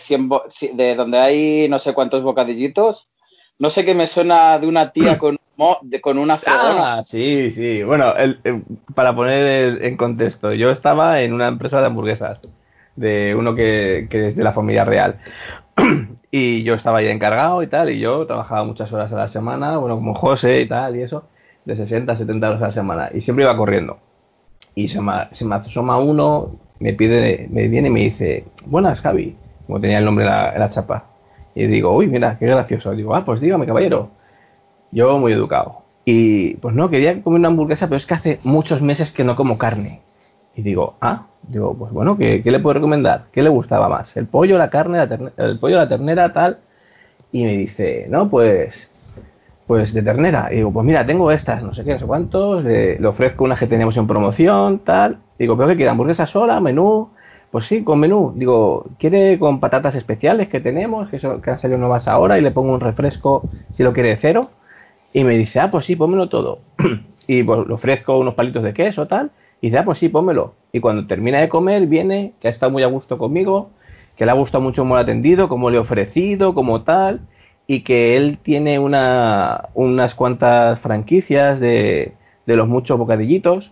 de donde hay no sé cuántos bocadillitos. No sé qué me suena de una tía con, con una fregona. Ah, sí, sí. Bueno, para poner en contexto, yo estaba en una empresa de hamburguesas, de uno que, que es de la familia real. [clears throat] y yo estaba ahí encargado y tal, y yo trabajaba muchas horas a la semana, bueno, como José y tal, y eso, de 60 a 70 horas a la semana, y siempre iba corriendo. Y se me, se me asoma uno, me pide, me viene y me dice, buenas Javi, como tenía el nombre en la, chapa. Y digo, uy, mira, qué gracioso. digo, ah, pues dígame, caballero. Yo muy educado. Y pues no, quería comer una hamburguesa, pero es que hace muchos meses que no como carne. Y digo, ah, digo, pues bueno, ¿qué, le puedo recomendar? ¿Qué le gustaba más? ¿El pollo, la carne, la el pollo, la ternera, tal? Y me dice, no, pues, pues de ternera. Digo, pues mira, tengo estas, no sé qué, no sé cuántos, le ofrezco unas que tenemos en promoción, tal. Digo, ¿pero qué quiere? ¿Hamburguesa sola, menú? Pues sí, con menú. Digo, ¿quiere con patatas especiales que tenemos, que, son, que han salido nuevas ahora, y le pongo un refresco si lo quiere de cero? Y me dice, ah, pues sí, pónmelo todo. [clears throat] y pues le ofrezco unos palitos de queso, tal y dice, ah, pues sí, pónmelo. Y cuando termina de comer, viene, que ha estado muy a gusto conmigo, que le ha gustado mucho cómo lo atendido, cómo le he ofrecido, como tal, y que él tiene una, unas cuantas franquicias de, de los muchos bocadillitos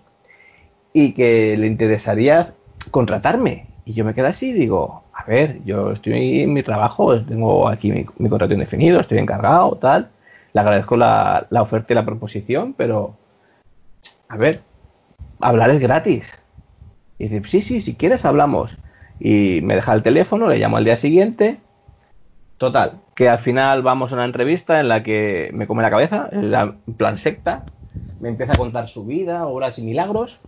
y que le interesaría contratarme. Y yo me quedo así digo, a ver, yo estoy en mi trabajo, tengo aquí mi, mi contrato indefinido, estoy encargado, tal. Le agradezco la, la oferta y la proposición, pero, a ver, hablar es gratis. Y dice, sí, sí, si quieres hablamos. Y me deja el teléfono, le llamo al día siguiente. Total, que al final vamos a una entrevista en la que me come la cabeza, en plan secta. Me empieza a contar su vida, obras y milagros.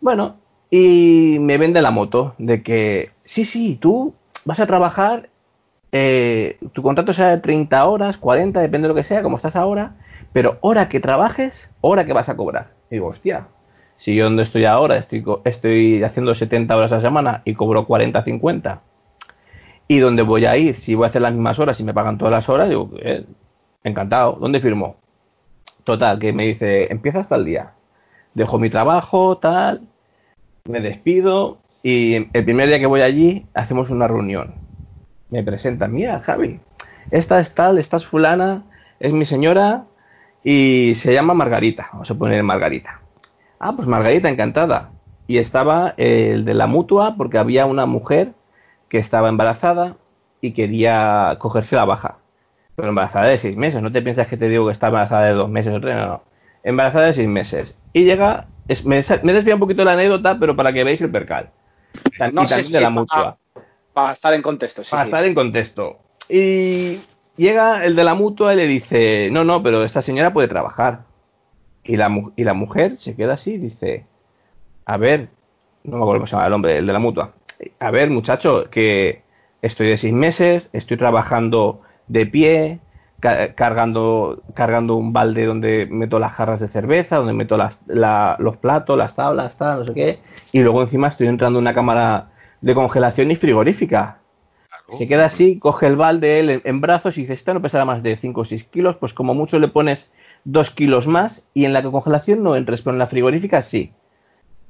Bueno, y me vende la moto de que, sí, sí, tú vas a trabajar, eh, tu contrato sea de 30 horas, 40, depende de lo que sea, como estás ahora, pero hora que trabajes, hora que vas a cobrar. Y digo, hostia, si yo donde estoy ahora estoy, estoy haciendo 70 horas a la semana y cobro 40, 50, y donde voy a ir, si voy a hacer las mismas horas y me pagan todas las horas, digo, eh, encantado. ¿Dónde firmo? Total, que me dice, empieza hasta el día. Dejo mi trabajo, tal, me despido y el primer día que voy allí hacemos una reunión. Me presenta, mira, Javi, esta es tal, esta es fulana, es mi señora y se llama Margarita. Vamos a poner Margarita. Ah, pues Margarita, encantada. Y estaba el de la mutua porque había una mujer que estaba embarazada y quería cogerse la baja. Pero embarazada de seis meses, no te piensas que te digo que está embarazada de dos meses o tres, no, no. Embarazada de seis meses. Y llega, me, me desvía un poquito la anécdota, pero para que veáis el percal. no sé si de la mutua. Para, estar en contexto, sí. Para estar en contexto. Y llega el de la mutua y le dice, no, no, pero esta señora puede trabajar. Y la, y la mujer se queda así y dice, a ver, no me acuerdo cómo se llama el hombre, el de la mutua. A ver, muchacho, que estoy de seis meses, estoy trabajando de pie, cargando, cargando un balde donde meto las jarras de cerveza, donde meto las, los platos, las tablas, tal, no sé qué, y luego encima estoy entrando en una cámara de congelación y frigorífica. Se queda así, coge el balde él en, brazos y dice, esta no pesará más de 5 o 6 kilos, pues como mucho le pones 2 kilos más y en la congelación no entres, pero en la frigorífica sí.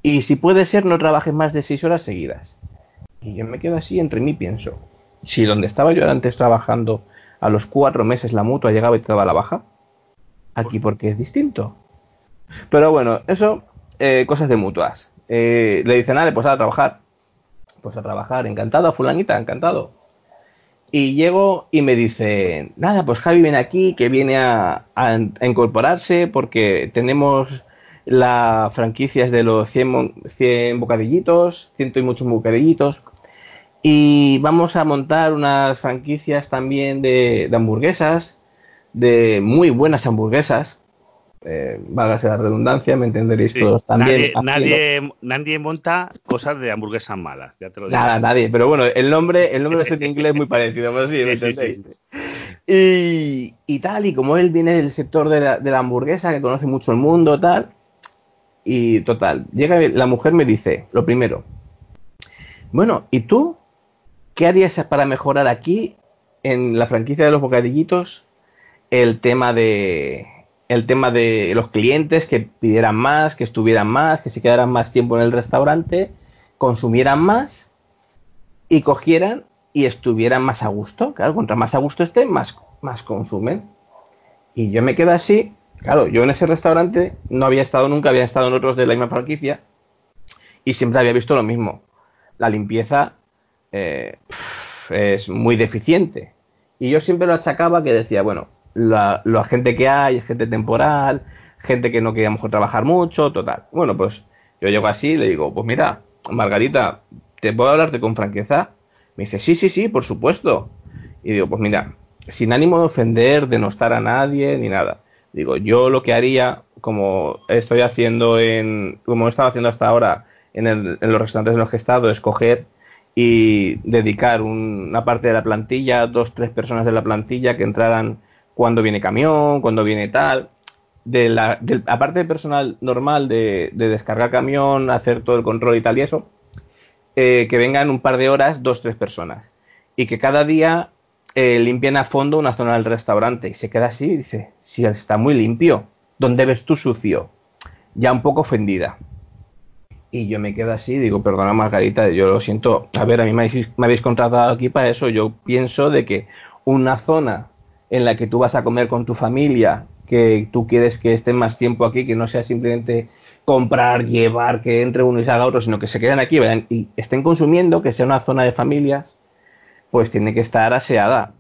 Y si puede ser, no trabajes más de 6 horas seguidas. Y yo me quedo así entre mí pienso, si donde estaba yo antes trabajando a los cuatro meses la mutua llegaba y te daba la baja, aquí porque es distinto. Pero bueno, eso, eh, cosas de mutuas. Eh, le dicen, nada, pues a trabajar. Pues a trabajar, encantado, fulanita, encantado. Y llego y me dice, nada, pues Javi viene aquí, que viene a, incorporarse porque tenemos la franquicia de los 100, 100 bocadillitos, ciento y muchos bocadillitos. Y vamos a montar unas franquicias también de, hamburguesas, de muy buenas hamburguesas. Eh, válgase la redundancia, me entenderéis todos también. Nadie, nadie, monta cosas de hamburguesas malas, ya te lo digo. Nada, nadie, pero bueno, el nombre, el nombre de [laughs] inglés es muy parecido, pero sí, ¿me entendéis? Y, y, tal, y como él viene del sector de la, de la hamburguesa, que conoce mucho el mundo, tal, y total, llega la mujer me dice, lo primero, bueno, ¿y tú ¿Qué harías para mejorar aquí en la franquicia de los bocadillitos el tema de el tema de los clientes que pidieran más, que estuvieran más, que se quedaran más tiempo en el restaurante, consumieran más y cogieran y estuvieran más a gusto. Claro, contra más a gusto estén, más, más consumen. Y yo me quedo así. Claro, yo en ese restaurante no había estado nunca, había estado en otros de la misma franquicia y siempre había visto lo mismo. La limpieza eh, es muy deficiente. Y yo siempre lo achacaba que decía, bueno, la, gente que hay, gente temporal, gente que no quería mejor trabajar mucho, total. Bueno, pues yo llego así y le digo, pues mira, Margarita, ¿te puedo hablarte con franqueza? Me dice, sí, sí, sí, por supuesto. Y digo, pues mira, sin ánimo de ofender, de no estar a nadie, ni nada. Digo, yo lo que haría, como estoy haciendo en, como he estado haciendo hasta ahora en, en los restaurantes en los que he estado, es coger y dedicar una parte de la plantilla, dos, tres personas de la plantilla que entraran cuando viene camión, cuando viene tal. De la, aparte del personal normal de, descargar camión, hacer todo el control y tal y eso, eh, que vengan un par de horas, dos, tres personas. Y que cada día eh, limpien a fondo una zona del restaurante. Y se queda así y dice, si está muy limpio, ¿dónde ves tú sucio? Ya un poco ofendida. Y yo me quedo así, digo, perdona Margarita, yo lo siento, a ver, a mí me habéis, contratado aquí para eso, yo pienso de que una zona en la que tú vas a comer con tu familia, que tú quieres que estén más tiempo aquí, que no sea simplemente comprar, llevar, que entre uno y salga otro, sino que se queden aquí y estén consumiendo, que sea una zona de familias, pues tiene que estar aseada.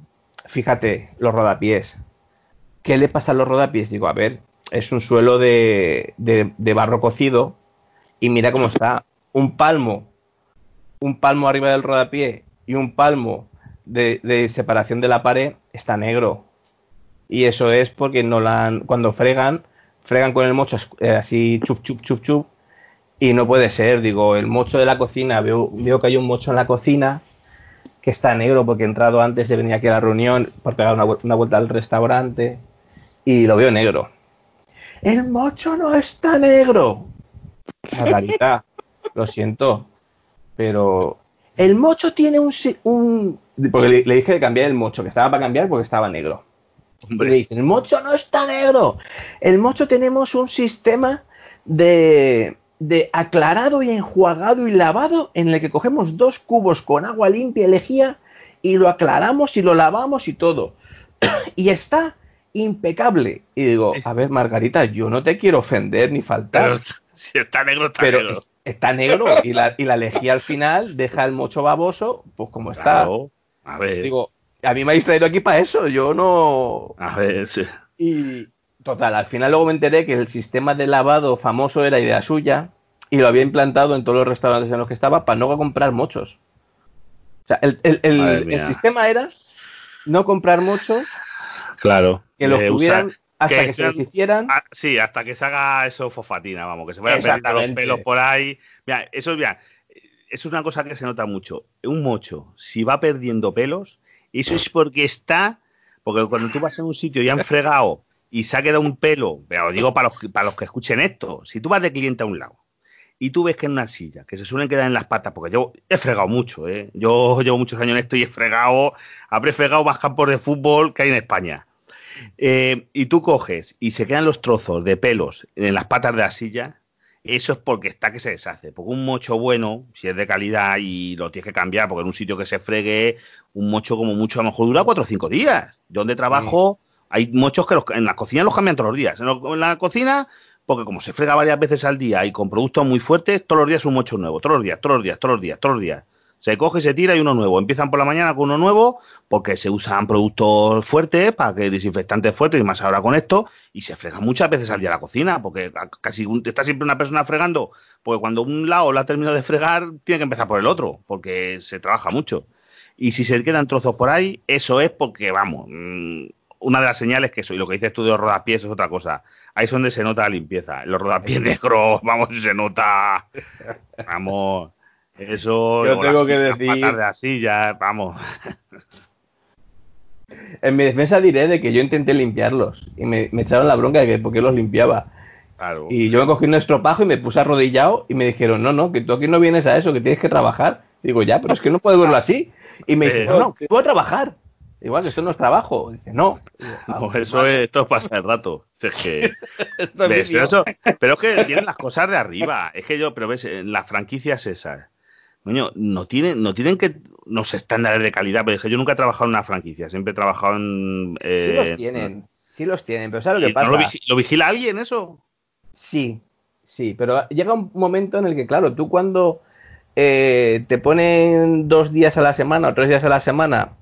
Fíjate, los rodapiés. ¿Qué le pasa a los rodapiés? Digo, a ver, es un suelo de, de barro cocido y mira cómo está. Un palmo, un palmo arriba del rodapié y un palmo de, separación de la pared está negro. Y eso es porque no la han, cuando fregan, fregan con el mocho eh, así chup, chup, chup, chup. Y no puede ser, digo, el mocho de la cocina, veo, veo que hay un mocho en la cocina que está negro porque he entrado antes de venir aquí a la reunión por pegar una, una vuelta al restaurante y lo veo negro. El mocho no está negro. Margarita, lo siento, pero el mocho tiene un... un porque le, dije de cambiar el mocho, que estaba para cambiar porque estaba negro. Y me dicen, el mocho no está negro. El mocho tenemos un sistema de, de aclarado y enjuagado y lavado en el que cogemos dos cubos con agua limpia y lejía y lo aclaramos y lo lavamos y todo. [clears throat] y está impecable. Y digo, a ver, Margarita, yo no te quiero ofender ni faltar. si está negro, está pero negro. Está negro y la, y la lejía al final deja el mocho baboso, pues como está. a ver. Digo, a mí me habéis traído aquí para eso, yo no. A ver, sí. Y total, al final luego me enteré que el sistema de lavado famoso era idea suya y lo había implantado en todos los restaurantes en los que estaba para no comprar mochos. O sea, el, el, el, el sistema era no comprar mochos. Claro. Que los tuvieran hasta que, que se les hicieran. Ah, sí, hasta que se haga eso fofatina, vamos, que se vayan perdiendo los pelos por ahí. Mira, eso es bien. Eso es una cosa que se nota mucho. Un mocho, si va perdiendo pelos, eso es porque está. Porque cuando tú vas a un sitio y han fregado y se ha quedado un pelo, pero lo digo para los, para los que escuchen esto, si tú vas de cliente a un lado y tú ves que en una silla, que se suelen quedar en las patas, porque yo he fregado mucho, ¿eh? yo llevo muchos años en esto y he fregado, habré fregado más campos de fútbol que hay en España. Eh, y tú coges y se quedan los trozos de pelos en las patas de la silla, eso es porque está que se deshace. Porque un mocho bueno, si es de calidad y lo tienes que cambiar, porque en un sitio que se fregue, un mocho como mucho a lo mejor dura cuatro o cinco días. Yo donde trabajo, sí. hay mochos que los, en la cocina los cambian todos los días. En, lo, en, la cocina, porque como se frega varias veces al día y con productos muy fuertes, todos los días un mocho nuevo. Todos los días, todos los días, todos los días, todos los días. Se coge, se tira y uno nuevo. Empiezan por la mañana con uno nuevo porque se usan productos fuertes, para que desinfectantes fuertes y más ahora con esto, y se frega muchas veces al día la cocina, porque casi está siempre una persona fregando, porque cuando un lado la ha terminado de fregar, tiene que empezar por el otro, porque se trabaja mucho. Y si se quedan trozos por ahí, eso es porque, vamos, mm, una de las señales que eso, y lo que dices tú de los rodapiés es otra cosa. Ahí es donde se nota la limpieza. Los rodapiés [laughs] negros, vamos, se nota. Vamos. Eso. Yo tengo que decir. Las patas de la silla, vamos. En mi defensa diré de que yo intenté limpiarlos y me, me echaron la bronca de que por qué los limpiaba. Claro. Y yo me cogí un estropajo y me puse arrodillado y me dijeron, no, no, que tú aquí no vienes a eso, que tienes que trabajar. Digo, ya, pero es que no puedo verlo así. Y me dijeron, no, no, puedo trabajar. Igual que esto no es trabajo. Dice, no. no eso es, esto pasa el rato. Es que, [laughs] ¿ves? Pero, eso, pero es que tienen las cosas de arriba. Es que yo, pero ves, en las franquicias esas, coño, no tienen, no tienen que unos estándares de calidad, pero es que yo nunca he trabajado en una franquicia, siempre he trabajado en. Eh, sí los tienen, sí los tienen, pero ¿sabes lo que pasa? ¿no lo, vigila, ¿Lo vigila alguien eso? Sí, sí, pero llega un momento en el que, claro, tú cuando eh, te ponen dos días a la semana o tres días a la semana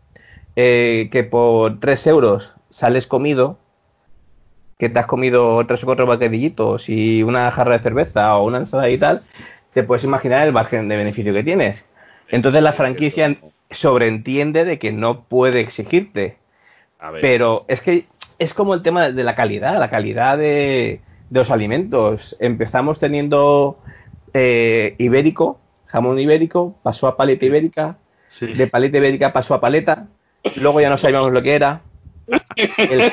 eh, que por tres euros sales comido, que te has comido tres o cuatro bocadillitos y una jarra de cerveza o una ensalada y tal, te puedes imaginar el margen de beneficio que tienes. Entonces la franquicia sobreentiende de que no puede exigirte. Pero es que es como el tema de la calidad, la calidad de, de los alimentos. Empezamos teniendo eh, ibérico, jamón ibérico, pasó a paleta ibérica, sí. de paleta ibérica pasó a paleta, luego ya no sabíamos lo que era. El, el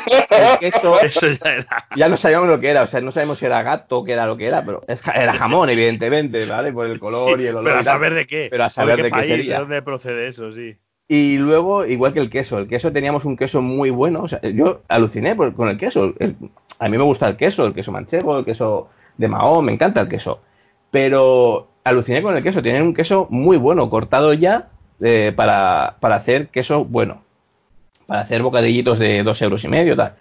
queso [laughs] ya, ya, no sabíamos lo que era, o sea, no sabemos si era gato, qué era lo que era, pero es, era jamón, evidentemente, ¿vale? Por el color sí, y el olor. Pero a saber de qué. Pero a saber de, qué, sería. ¿De dónde procede eso? Sí. Y luego, igual que el queso, el queso teníamos un queso muy bueno, o sea, yo aluciné por, con el queso. El, a mí me gusta el queso, el queso manchego, el queso de Mahón, me encanta el queso. Pero aluciné con el queso, tienen un queso muy bueno, cortado ya eh, para, para hacer queso bueno para hacer bocadillitos de dos euros y medio, tal.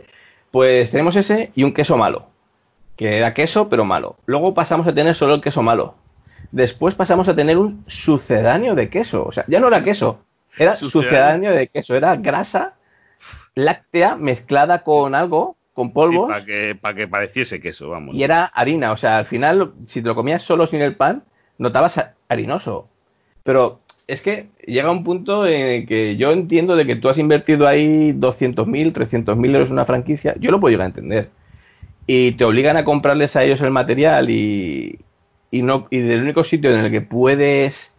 Pues tenemos ese y un queso malo, que era queso pero malo. Luego pasamos a tener solo el queso malo. Después pasamos a tener un sucedáneo de queso. O sea, ya no era queso, era sucedáneo, sucedáneo de queso. Era grasa láctea mezclada con algo, con polvos. Sí, para que, para que pareciese queso, vamos. Y era harina. O sea, al final, si te lo comías solo sin el pan, notabas harinoso. Pero es que llega un punto en que yo entiendo de que tú has invertido ahí 200.000, 300.000 euros en una franquicia, yo lo puedo llegar a entender. Y te obligan a comprarles a ellos el material y, y, no, y del único sitio en el que puedes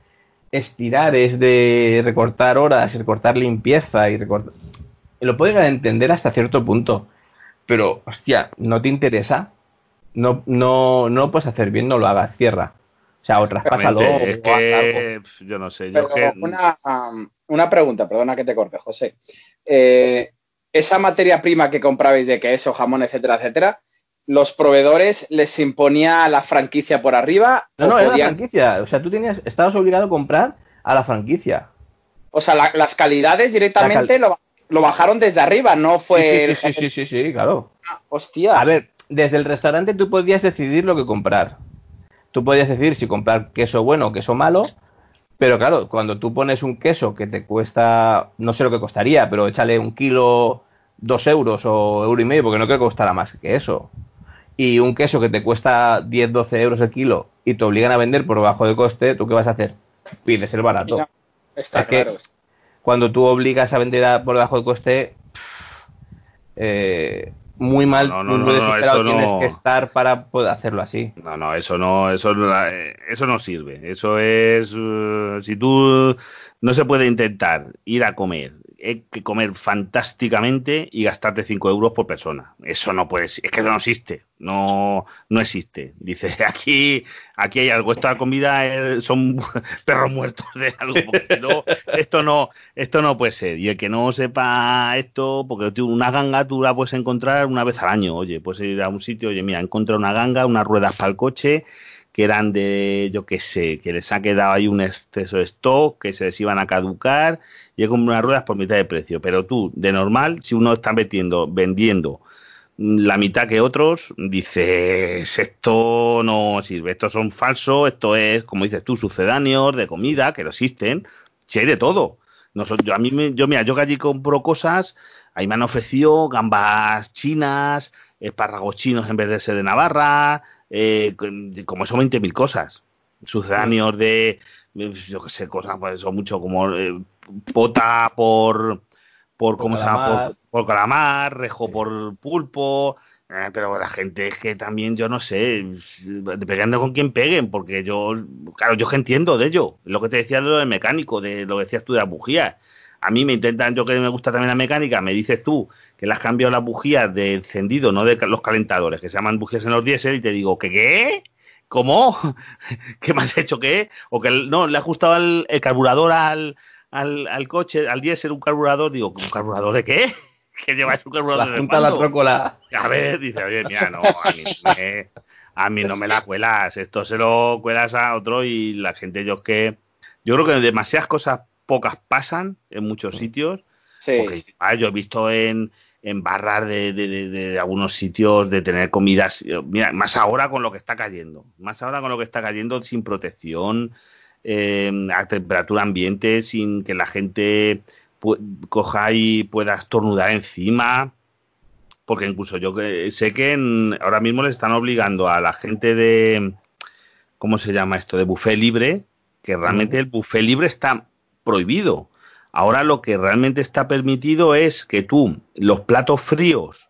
estirar es de recortar horas, recortar limpieza y recortar... Lo puedo llegar a entender hasta cierto punto, pero, hostia, no te interesa, no, no, no lo puedes hacer bien, no lo hagas, cierra. O sea, o traspásalo. Es que, yo no sé. Yo Pero que... una, um, una, pregunta, perdona que te corte, José. Eh, esa materia prima que comprabais de queso, jamón, etcétera, etcétera, los proveedores les imponía la franquicia por arriba. No, no, era la franquicia. O sea, tú tenías, estabas obligado a comprar a la franquicia. O sea, las calidades directamente lo, bajaron desde arriba, no fue. Sí, sí, sí, sí, claro. Ah, hostia. A ver, desde el restaurante tú podías decidir lo que comprar. Tú podías decidir si comprar queso bueno o queso malo, pero claro, cuando tú pones un queso que te cuesta, no sé lo que costaría, pero échale un kilo, dos euros o euro y medio, porque no creo que costará más que eso. Y un queso que te cuesta 10, 12 euros el kilo y te obligan a vender por bajo de coste, ¿tú qué vas a hacer? Pides el barato. está claro. cuando tú obligas a vender por debajo de coste, eh, muy mal no, no, no, tienes que estar para poder hacerlo así. No, no, eso no, eso, eso no sirve. Eso es, uh, si tú no se puede intentar ir a comer que comer fantásticamente y gastarte 5 euros por persona. Eso no puede, es que no existe, no, no existe. Dice, [laughs] aquí, aquí hay algo, esta comida son [laughs] perros muertos de algo, esto no, esto no puede ser. Y el que no sepa esto, porque una ganga tú la puedes encontrar una vez al año, oye, puedes ir a un sitio, oye, mira, encontré una ganga, unas ruedas para el coche, que eran de, yo qué sé, que les ha quedado ahí un exceso de stock, que se les iban a caducar y he comprado unas ruedas por mitad de precio. Pero tú, de normal, si uno está metiendo, vendiendo la mitad que otros, dices, esto no sirve, estos son falsos, esto es, como dices tú, sucedáneos de comida, que no existen, si hay de todo. Nosotros, yo, a mí, yo, mira, yo que allí compro cosas, ahí me han ofrecido gambas chinas, espárragos chinos en vez de ser de Navarra, eh, como son 20.000 cosas, sucedáneos de, yo qué sé, cosas, pues son mucho como eh, pota por, por, ¿cómo se llama? Por, calamar, rejo por pulpo. Eh, pero la gente es que también, yo no sé, pegando con quien peguen, porque yo, claro, yo que entiendo de ello. Lo que te decía de lo del mecánico, de lo que decías tú de las bujías. A mí me intentan, yo que me gusta también la mecánica, me dices tú que le has cambiado las bujías de encendido, no de los calentadores, que se llaman bujías en los diésel, y te digo, ¿qué qué? ¿Cómo? [laughs] ¿Qué me has hecho qué? O que no, le ha ajustado el carburador al, al, al coche, al diésel, un carburador, digo, ¿un carburador de qué? [laughs] que lleváis un carburador la junta la trócola. A ver, dice, oye, mira, no, a mí, no me la cuelas, esto se lo cuelas a otro y la gente, yo es que, yo creo que demasiadas cosas pocas pasan en muchos sitios. Sí. Ah, yo he visto en, en barras de, de, de, algunos sitios de tener comidas, mira, más ahora con lo que está cayendo, más ahora con lo que está cayendo sin protección, eh, a temperatura ambiente sin que la gente coja y pueda estornudar encima. Porque incluso yo sé que ahora mismo le están obligando a la gente de, ¿cómo se llama esto? De buffet libre, que realmente el buffet libre está prohibido. Ahora lo que realmente está permitido es que tú, los platos fríos,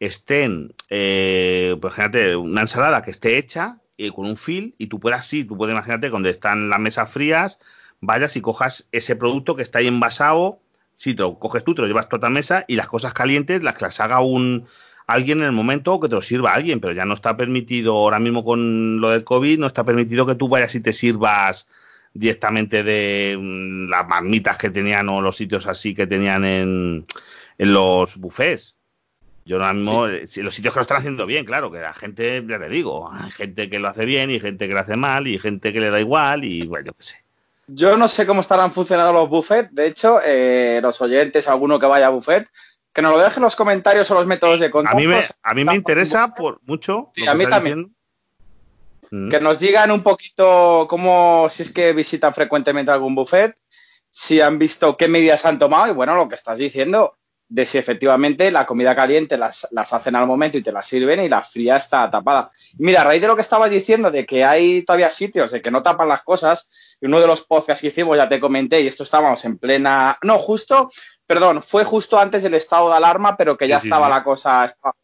estén, eh, pues una ensalada que esté hecha eh, con un fil y tú puedas, sí, tú puedes imaginarte donde están las mesas frías, vayas y cojas ese producto que está ahí envasado, si te lo coges tú, te lo llevas toda la mesa y las cosas calientes las que las haga un alguien en el momento o que te lo sirva alguien, pero ya no está permitido ahora mismo con lo del COVID, no está permitido que tú vayas y te sirvas directamente de mm, las marmitas que tenían o los sitios así que tenían en, en los buffets. Yo ahora mismo, eh, los sitios que lo están haciendo bien, claro, que la gente, ya te digo, hay gente que lo hace bien y gente que lo hace mal y gente que le da igual y bueno, yo qué sé. Yo no sé cómo estarán funcionando los buffets, de hecho, eh, los oyentes, alguno que vaya a buffet, que nos lo dejen en los comentarios o los métodos de contacto. A mí me, a mí me interesa por mucho. Sí, a mí también. Mm. Que nos digan un poquito cómo, si es que visitan frecuentemente algún buffet, si han visto qué medidas han tomado y bueno, lo que estás diciendo, de si efectivamente la comida caliente las, hacen al momento y te la sirven y la fría está tapada. Mira, a raíz de lo que estabas diciendo, de que hay todavía sitios de que no tapan las cosas, y uno de los podcasts que hicimos ya te comenté, y esto estábamos en plena. No, justo, perdón, fue justo antes del estado de alarma, pero que ya estaba la cosa estaba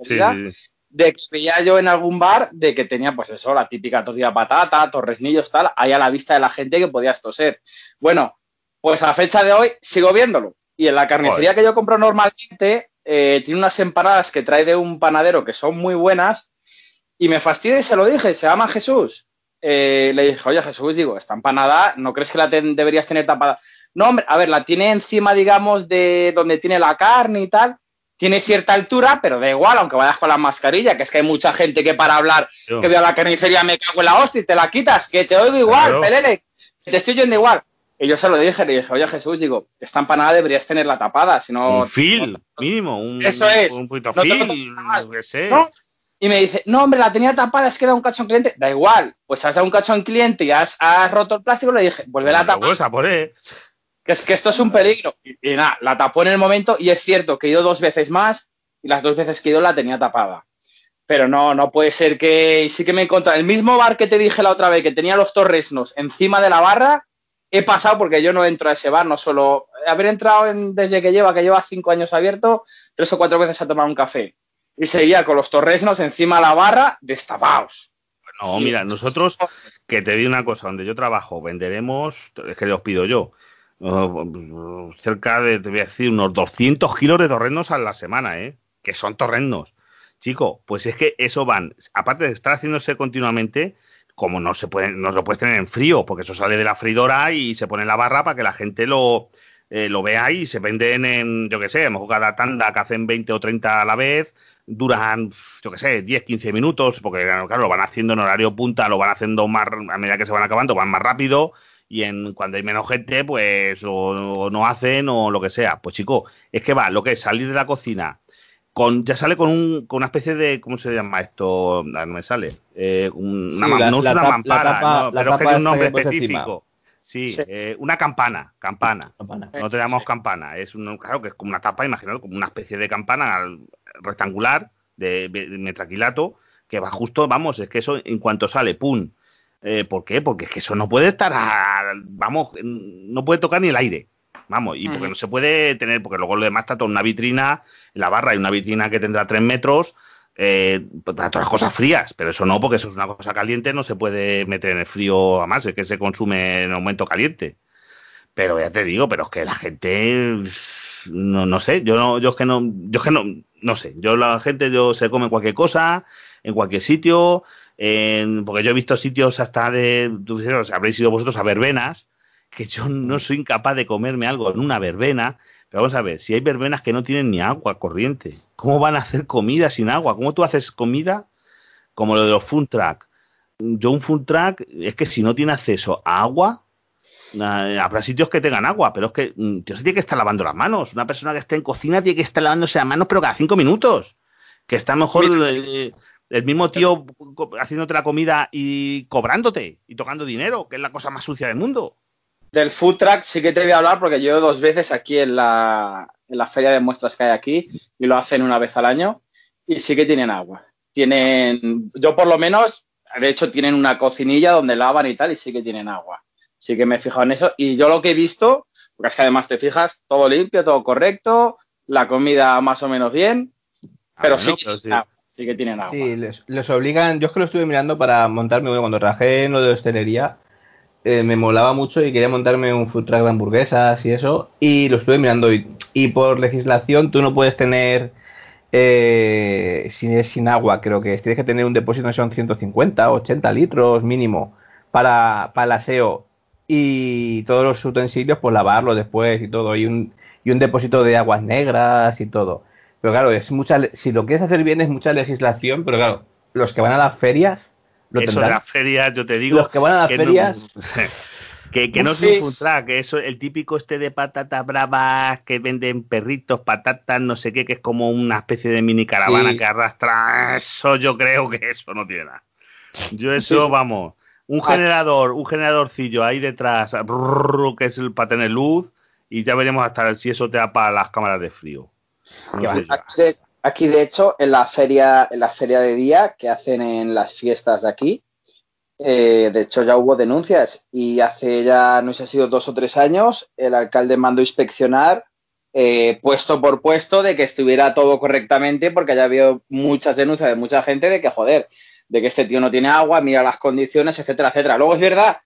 de que veía yo en algún bar de que tenía, pues eso, la típica tortilla patata, torresnillos, tal, ahí a la vista de la gente que podías toser. Bueno, pues a fecha de hoy sigo viéndolo y en la carnicería que yo compro normalmente, eh, tiene unas empanadas que trae de un panadero que son muy buenas. Y me fastidia y se lo dije, se llama Jesús. Eh, le dije, oye Jesús, digo, esta empanada, ¿no crees que la deberías tener tapada? No, hombre, a ver, la tiene encima, digamos, de donde tiene la carne y tal. Tiene cierta altura, pero da igual, aunque vayas con la mascarilla, que es que hay mucha gente que para hablar, que veo la carnicería me cago en la hostia y te la quitas, que te oigo igual, pelele, te estoy yendo igual. Y yo se lo dije, le dije, oye Jesús, digo, esta empanada deberías tenerla tapada, si no... Un fil, mínimo, un, eso es. un poquito fil, que sé. Y me dice, no, hombre, la tenía tapada, es que da un cacho en cliente. Da igual, pues has dado un cacho en cliente y has, roto el plástico, le dije, vuelve la tapa. Que es que esto es un peligro. Y, nada, la tapó en el momento y es cierto que ido dos veces más y las dos veces que ido la tenía tapada. Pero no, no puede ser que sí que me encontré. El mismo bar que te dije la otra vez, que tenía los torresnos encima de la barra, he pasado porque yo no entro a ese bar, no solo haber entrado desde que lleva, que lleva cinco años abierto, tres o cuatro veces a tomar un café. Y seguía con los torresnos encima de la barra, destapados. No, mira, nosotros, que te di una cosa, donde yo trabajo, venderemos, es que os pido yo, cerca de, te voy a decir, unos 200 kilos de torrenos a la semana, ¿eh? Que son torrenos. Chico, pues es que eso van, aparte de estar haciéndose continuamente, como no se puede, no lo puedes tener en frío, porque eso sale de la freidora y se pone en la barra para que la gente lo, eh, lo vea y se venden en, yo qué sé, a lo mejor cada tanda que hacen 20 o 30 a la vez, duran, yo qué sé, 10, 15 minutos, porque claro, lo van haciendo en horario punta, lo van haciendo más, a medida que se van acabando, van más rápido, y en cuando hay menos gente, pues o, no hacen o lo que sea. Pues chico, es que va, lo que es salir de la cocina, con, ya sale con, un, con una especie de, ¿cómo se llama esto? Ah, no me sale. Eh, una, no es una mampara, pero es que tiene un nombre específico. Sí, Eh, una campana, campana. No te llamamos campana, es un, claro que es como una tapa, imagínate, como una especie de campana rectangular de, metraquilato que va justo, vamos, es que eso en cuanto sale, pum. Eh, ¿Por qué? Porque es que eso no puede estar, vamos, no puede tocar ni el aire. Vamos, y porque no se puede tener, porque luego lo demás está toda una vitrina, en la barra hay una vitrina que tendrá tres metros, eh, para todas las cosas frías, pero eso no, porque eso es una cosa caliente, no se puede meter en el frío a más, es que se consume en el momento caliente. Pero ya te digo, pero es que la gente no, no sé, yo no, yo es que no, yo es que no, no sé, yo la gente yo se come cualquier cosa, en cualquier sitio, en, porque yo he visto sitios hasta de, habréis ido vosotros a verbenas, que yo no soy incapaz de comerme algo en una verbena, pero vamos a ver, si hay verbenas que no tienen ni agua corriente, ¿cómo van a hacer comida sin agua? ¿Cómo tú haces comida como lo de los food track? Yo un food track es que si no tiene acceso a agua, Habrá sitios que tengan agua, pero es que mm, se tiene que estar lavando las manos. Una persona que esté en cocina tiene que estar lavándose las manos, pero cada cinco minutos. Que está mejor el, mismo tío haciéndote la comida y cobrándote y tocando dinero, que es la cosa más sucia del mundo. Del food truck sí que te voy a hablar porque yo dos veces aquí en la, en la feria de muestras que hay aquí y lo hacen una vez al año y sí que tienen agua. Tienen, yo por lo menos, de hecho tienen una cocinilla donde lavan y tal y sí que tienen agua sí que me he fijado en eso. Y yo lo que he visto, porque es que además te fijas, todo limpio, todo correcto, la comida más o menos bien, ah, pero, sí. Que tienen agua. Sí, les, obligan, yo es que lo estuve mirando para montarme, cuando trabajé en lo de hostelería, eh, me molaba mucho y quería montarme un food truck de hamburguesas y eso, y lo estuve mirando. Y, por legislación tú no puedes tener, eh, si sin agua, creo que tienes que tener un depósito, no son 150, 80 litros mínimo para, para el aseo y todos los utensilios, pues lavarlos después y todo, y un, y un depósito de aguas negras y todo. Pero claro, es mucha, si lo quieres hacer bien es mucha legislación, pero claro, los que van a las ferias lo Eso de las ferias, yo te digo. Los que van a las ferias. [laughs] que, que no es un food que eso, el típico este de patatas bravas que venden perritos, patatas, no sé qué, que es como una especie de mini caravana que arrastra. Eso yo creo que eso no tiene nada. Yo eso, vamos un generador, un generadorcillo ahí detrás, que es el para tener luz, y ya veremos hasta si eso te da para las cámaras de frío. Aquí, de, hecho, en la feria, en la feria de día que hacen en las fiestas de aquí, eh, de hecho ya hubo denuncias y hace ya, no sé si ha sido dos o tres años, el alcalde mandó inspeccionar eh, puesto por puesto de que estuviera todo correctamente porque haya habido muchas denuncias de mucha gente de que, joder, de que este tío no tiene agua, mira las condiciones, etcétera, etcétera. Luego es verdad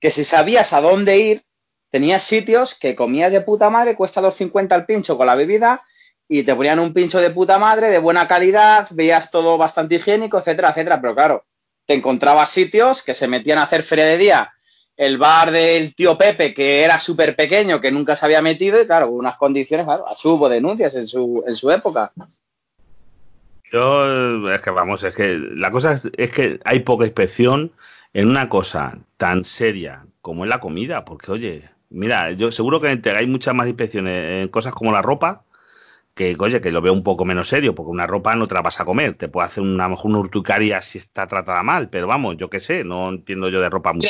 que si sabías a dónde ir, tenías sitios que comías de puta madre, cuesta 2.50 el pincho con la bebida, y te ponían un pincho de puta madre, de buena calidad, veías todo bastante higiénico, etcétera, etcétera. Pero claro, te encontrabas sitios que se metían a hacer feria de día el bar del tío Pepe, que era súper pequeño, que nunca se había metido, y claro, unas condiciones, claro, hubo denuncias en su, en su época. Yo, es que vamos, es que la cosa es, que hay poca inspección en una cosa tan seria como es la comida, porque oye, mira, yo seguro que hay muchas más inspecciones en cosas como la ropa, que oye, que lo veo un poco menos serio, porque una ropa no te la vas a comer, te puede hacer una, a lo mejor una urticaria si está tratada mal, pero vamos, yo qué sé, no entiendo yo de ropa mucho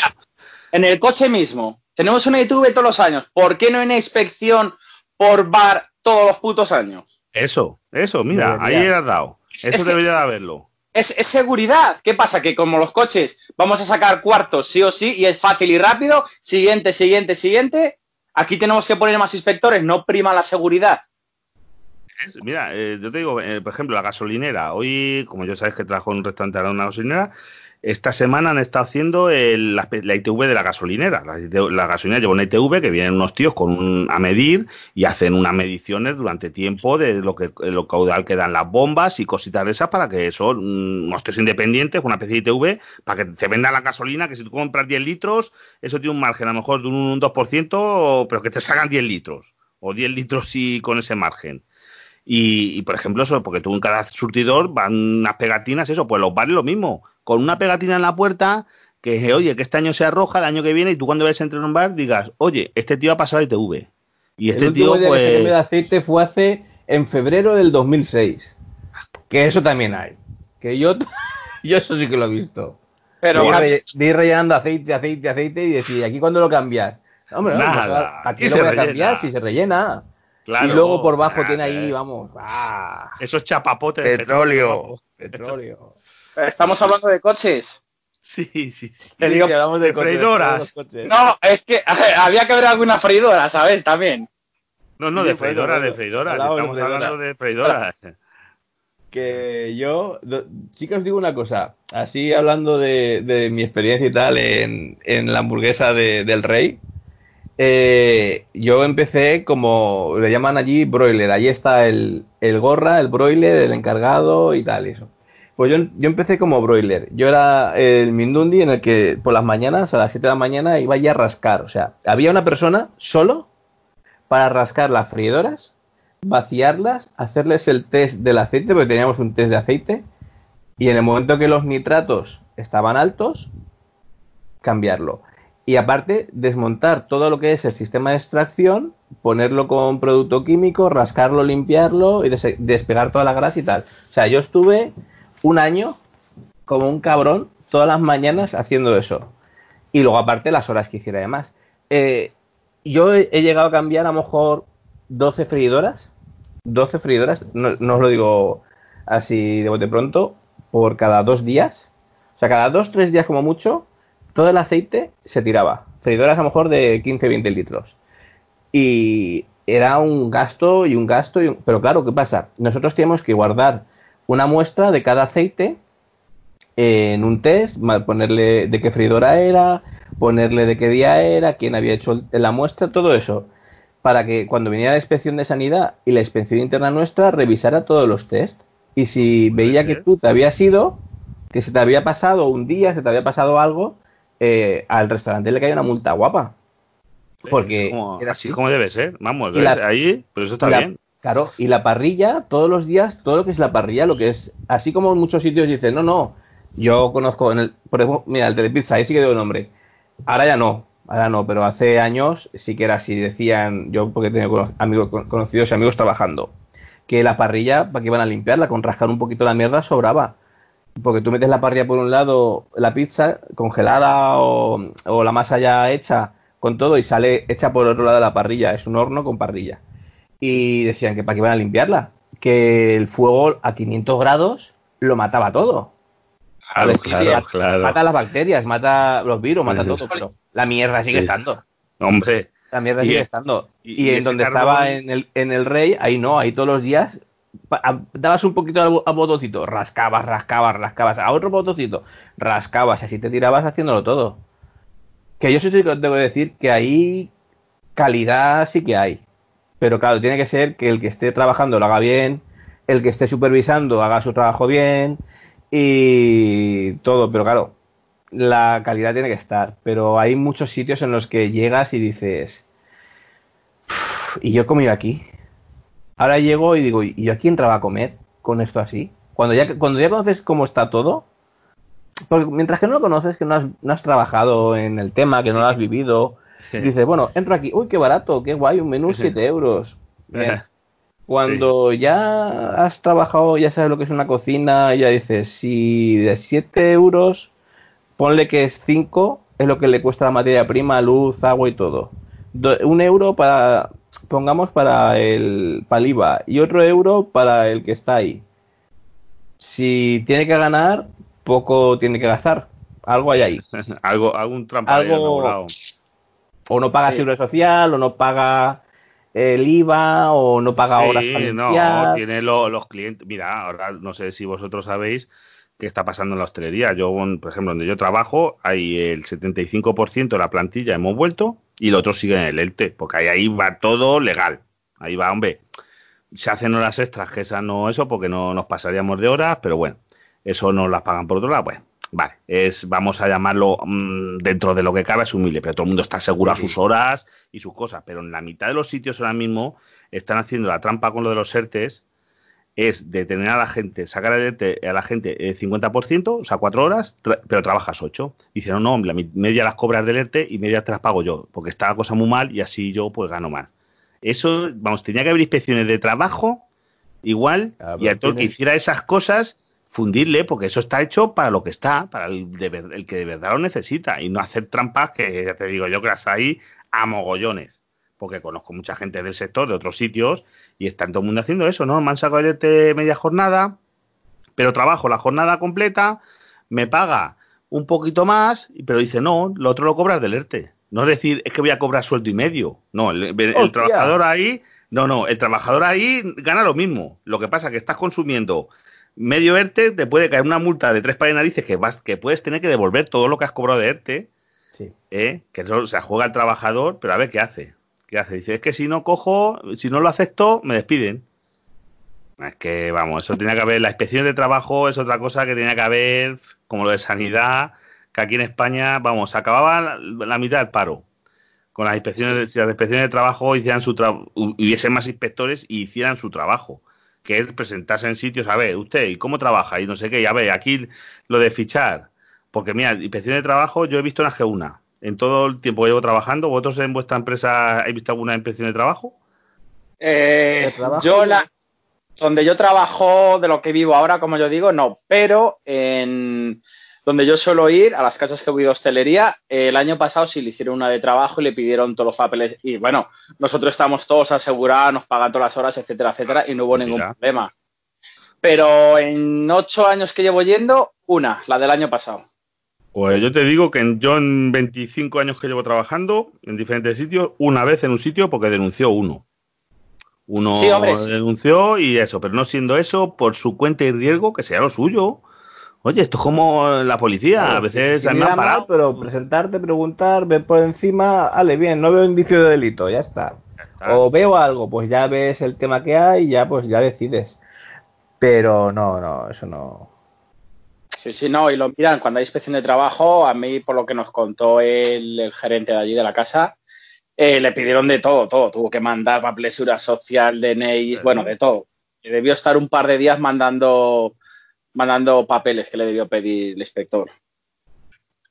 en el coche mismo, tenemos una ITV todos los años. ¿Por qué no hay una inspección por bar todos los putos años? Eso, eso, mira, ahí has dado. Eso debería de haberlo. Es, seguridad. ¿Qué pasa? Que como los coches vamos a sacar cuartos sí o sí y es fácil y rápido, siguiente, siguiente, siguiente, aquí tenemos que poner más inspectores, no prima la seguridad. Mira, eh, yo te digo, eh, por ejemplo, la gasolinera. Hoy, como yo sabes que trabajo en un restaurante de una gasolinera, esta semana han estado haciendo la, ITV de la gasolinera. La, gasolinera lleva una ITV que vienen unos tíos con a medir y hacen unas mediciones durante tiempo de lo que lo caudal que dan las bombas y cositas de esas para que son unos tíos independientes, una especie de ITV, para que te vendan la gasolina, que si tú compras 10 litros, eso tiene un margen a lo mejor de un 2%, pero que te sacan 10 litros. O 10 litros y con ese margen. Y, por ejemplo, eso, porque tú en cada surtidor van unas pegatinas, eso, pues los bares lo mismo con una pegatina en la puerta que, oye, que este año sea roja, el año que viene, y tú cuando ves entre un bar digas, oye, este tío ha pasado ITV. Y este el tío, pues... que de aceite fue hace en febrero del 2006. Que eso también hay. Que yo, [laughs] yo eso sí que lo he visto. Pero de ir, rellenando aceite, aceite, aceite y decir, ¿aquí cuándo lo cambias? Hombre, no, pues, aquí lo voy a cambiar si se rellena. Y luego por bajo tiene ahí, vamos. ¡ah! Eso es chapapote de petróleo. Petróleo. Estamos hablando de coches. Sí, sí, sí. Te digo, hablamos de, freidoras. no, es que había que ver alguna freidora, ¿sabes? También. No, no, de freidoras, de freidoras. Estamos hablando de freidoras. Que yo, sí que os digo una cosa, así hablando de, mi experiencia y tal en, la hamburguesa del rey, eh, yo empecé como le llaman allí broiler, allí está el, el gorra, el broiler, el encargado y tal, eso. Pues yo, empecé como broiler. Yo era el Mindundi en el que por las mañanas, a las 7 de la mañana, iba ya a rascar. O sea, había una persona solo para rascar las freidoras, vaciarlas, hacerles el test del aceite, porque teníamos un test de aceite, y en el momento que los nitratos estaban altos, cambiarlo. Y aparte, desmontar todo lo que es el sistema de extracción, ponerlo con producto químico, rascarlo, limpiarlo y despegar toda la grasa y tal. O sea, yo estuve un año como un cabrón todas las mañanas haciendo eso. Y luego aparte las horas que hiciera además. Eh, yo he, llegado a cambiar a lo mejor 12 freidoras. 12 freidoras, no, os lo digo así de bote pronto, por cada dos días. O sea, cada dos, tres días como mucho, todo el aceite se tiraba. Freidoras a lo mejor de 15, 20 litros. Y era un gasto y un gasto. Pero claro, ¿qué pasa? Nosotros tenemos que guardar una muestra de cada aceite en un test, ponerle de qué freidora era, ponerle de qué día era, quién había hecho la muestra, todo eso, para que cuando viniera la inspección de sanidad y la inspección interna nuestra revisara todos los test. Y si veía que tú te habías ido, que se te había pasado un día, se te había pasado algo, eh, al restaurante le caía una multa guapa. Porque era así como debe ser, vamos, ahí, pero eso está bien. Claro, y la parrilla, todos los días, todo lo que es la parrilla, lo que es, así como en muchos sitios dicen, no, no, yo conozco, en el, por ejemplo, mira, el Telepizza, ahí sí que doy nombre. Ahora ya no, ahora no, pero hace años sí que era así, decían, yo porque tenía amigos conocidos y amigos trabajando, que la parrilla, para que iban a limpiarla, con rascar un poquito la mierda, sobraba. Porque tú metes la parrilla por un lado, la pizza congelada o, o la masa ya hecha con todo y sale hecha por el otro lado de la parrilla. Es un horno con parrilla y decían que para qué iban a limpiarla, que el fuego a 500 grados lo mataba todo. Mata las bacterias, mata los virus, mata todo, pero la mierda sigue estando. Hombre. La mierda sigue estando. Y, en donde estaba en el, en el rey, ahí no, ahí todos los días dabas un poquito al, botoncito, rascabas, rascabas, rascabas, a otro botoncito, rascabas, así te tirabas haciéndolo todo. Que yo sí que tengo que decir que ahí calidad sí que hay. Pero claro, tiene que ser que el que esté trabajando lo haga bien, el que esté supervisando haga su trabajo bien y todo. Pero claro, la calidad tiene que estar, pero hay muchos sitios en los que llegas y dices, ¿y yo he comido aquí? Ahora llego y digo, ¿y yo a quién entraba a comer con esto así? Cuando ya, cuando ya conoces cómo está todo, porque mientras que no lo conoces, que no has, no has trabajado en el tema, que no lo has vivido, [laughs] dices, bueno, entro aquí, uy, qué barato, qué guay, un menú 7 euros. Bien. [laughs] Cuando ya has trabajado, ya sabes lo que es una cocina, ya dices, si de 7 euros, ponle que es 5, es lo que le cuesta la materia prima, luz, agua y todo. un euro para, pongamos para el, para IVA y otro euro para el que está ahí. Si tiene que ganar, poco tiene que gastar. Algo hay ahí. [laughs] algo, algún trampa algo, O no paga sí. social, o no paga el IVA o no paga horas para No, tiene los clientes. Mira, ahora no sé si vosotros sabéis qué está pasando en la hostelería. Yo, por ejemplo, donde yo trabajo, hay el 75% de la plantilla hemos vuelto y el otro sigue en el ELTE, porque ahí, ahí va todo legal. Ahí va, hombre. Se hacen horas extras, que esa no eso, porque no nos pasaríamos de horas, pero bueno, eso no las pagan por otro lado, pues vale, es, vamos a llamarlo mm, dentro de lo que cabe, es humilde, pero todo el mundo está seguro a sus horas y sus cosas, pero en la mitad de los sitios ahora mismo están haciendo la trampa con lo de los ERTES, es detener a la gente, sacar el ERTE a la gente el 50%, o sea, cuatro horas, pero trabajas ocho. Dicen, no, no, la media las cobras del ERTE y media te las pago yo, porque está la cosa muy mal y así yo pues gano más. Eso, vamos, tenía que haber inspecciones de trabajo igual y a todo que hiciera esas cosas fundirle, porque eso está hecho para lo que está, para el, el, que de verdad lo necesita, y no hacer trampas que ya te digo yo que las hay a mogollones, porque conozco mucha gente del sector, de otros sitios, y están todo el mundo haciendo eso, ¿no? Me han sacado el ERTE media jornada, pero trabajo la jornada completa, me paga un poquito más, pero dice, no, lo otro lo cobras del ERTE. No es decir, es que voy a cobrar sueldo y medio. No, el, el trabajador ahí, no, no, el trabajador ahí gana lo mismo. Lo que pasa es que estás consumiendo medio ERTE, te puede caer una multa de tres pares de narices que, vas, que puedes tener que devolver todo lo que has cobrado de ERTE. Sí. ¿eh? Que eso o sea, juega el trabajador, pero a ver qué hace. ¿Qué hace? Dice, es que si no cojo, si no lo acepto, me despiden. Es que, vamos, eso tenía que haber, la inspección de trabajo es otra cosa que tenía que haber, como lo de sanidad, que aquí en España, vamos, acababa la, mitad del paro. Con las inspecciones, si las inspecciones de trabajo hicieran su hubiesen más inspectores y hicieran su trabajo que es presentarse en sitios, a ver, usted, ¿y cómo trabaja? Y no sé qué, y a ver, aquí lo de fichar, porque mira, inspección de trabajo yo he visto en la G1, en todo el tiempo que llevo trabajando, ¿vosotros en vuestra empresa habéis visto alguna inspección de trabajo? Eh, yo la, donde yo trabajo, de lo que vivo ahora, como yo digo, no, pero en donde yo suelo ir, a las casas que he oído hostelería, el año pasado sí le hicieron una de trabajo y le pidieron todos los papeles. Y bueno, nosotros estamos todos asegurados, nos pagan todas las horas, etcétera, etcétera, y no hubo ningún problema. Pero en ocho años que llevo yendo, una, la del año pasado. Pues yo te digo que yo en 25 años que llevo trabajando en diferentes sitios, una vez en un sitio porque denunció uno. Uno denunció y eso, pero no siendo eso, por su cuenta y riesgo, que sea lo suyo. Oye, esto es como la policía, a veces sí, mal, pero presentarte, preguntar, ver por encima, vale, bien, no veo indicio de delito, ya está. O veo algo, pues ya ves el tema que hay y ya pues ya decides. Pero no, no, eso no. Sí, sí, no, y lo miran cuando hay inspección de trabajo, a mí por lo que nos contó el, gerente de allí de la casa, eh, le pidieron de todo, todo, tuvo que mandar papelesura social, DNI, bueno, de todo. Debió estar un par de días mandando mandando papeles que le debió pedir el inspector.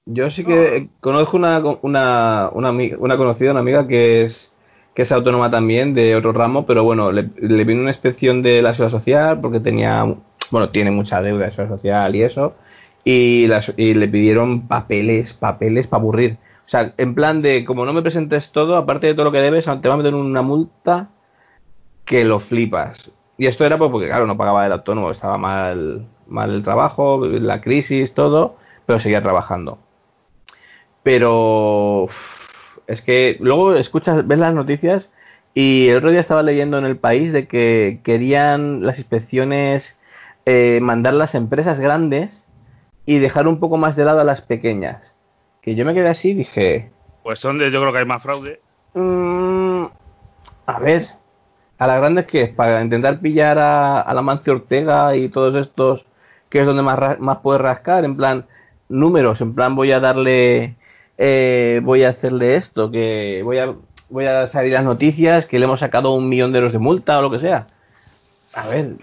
Yo sí que conozco una, una, una, conocida, una amiga que es que es autónoma también de otro ramo, pero bueno, le, vino una inspección de la seguridad social porque tenía, bueno, tiene mucha deuda de seguridad social y eso, y, y le pidieron papeles, papeles para aburrir. O sea, en plan de, como no me presentes todo, aparte de todo lo que debes, te va a meter una multa que lo flipas. Y esto era pues porque, claro, no pagaba el autónomo, estaba mal, mal el trabajo, la crisis, todo, pero seguía trabajando. Pero es que luego escuchas, ves las noticias y el otro día estaba leyendo en el país de que querían las inspecciones eh, mandar las empresas grandes y dejar un poco más de lado a las pequeñas. Que yo me quedé así y dije... Pues donde yo creo que hay más fraude. Mm, a ver, a las grandes que es para intentar pillar a, a la Mancio Ortega y todos estos que es donde más, más puedes rascar, en plan, números, en plan voy a darle, eh, voy a hacerle esto, que voy a, voy a salir las noticias, que le hemos sacado un millón de euros de multa o lo que sea. A ver,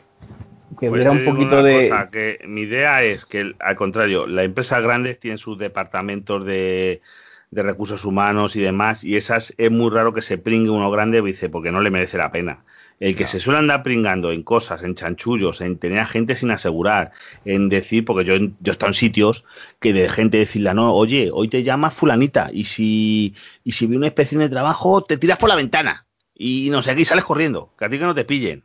que Pues hubiera un poquito una de... cosa, que mi idea es que, al contrario, las empresas grandes tienen sus departamentos de, de recursos humanos y demás, y esas es muy raro que se pringue uno grande, dice, porque no le merece la pena. El que se suele andar pringando en cosas, en chanchullos, en tener a gente sin asegurar, en decir, porque yo, yo he estado en sitios que de gente decirle, no, oye, hoy te llama fulanita, y si, y si vi una inspección de trabajo, te tiras por la ventana, y no sé y sales corriendo, que a ti que no te pillen.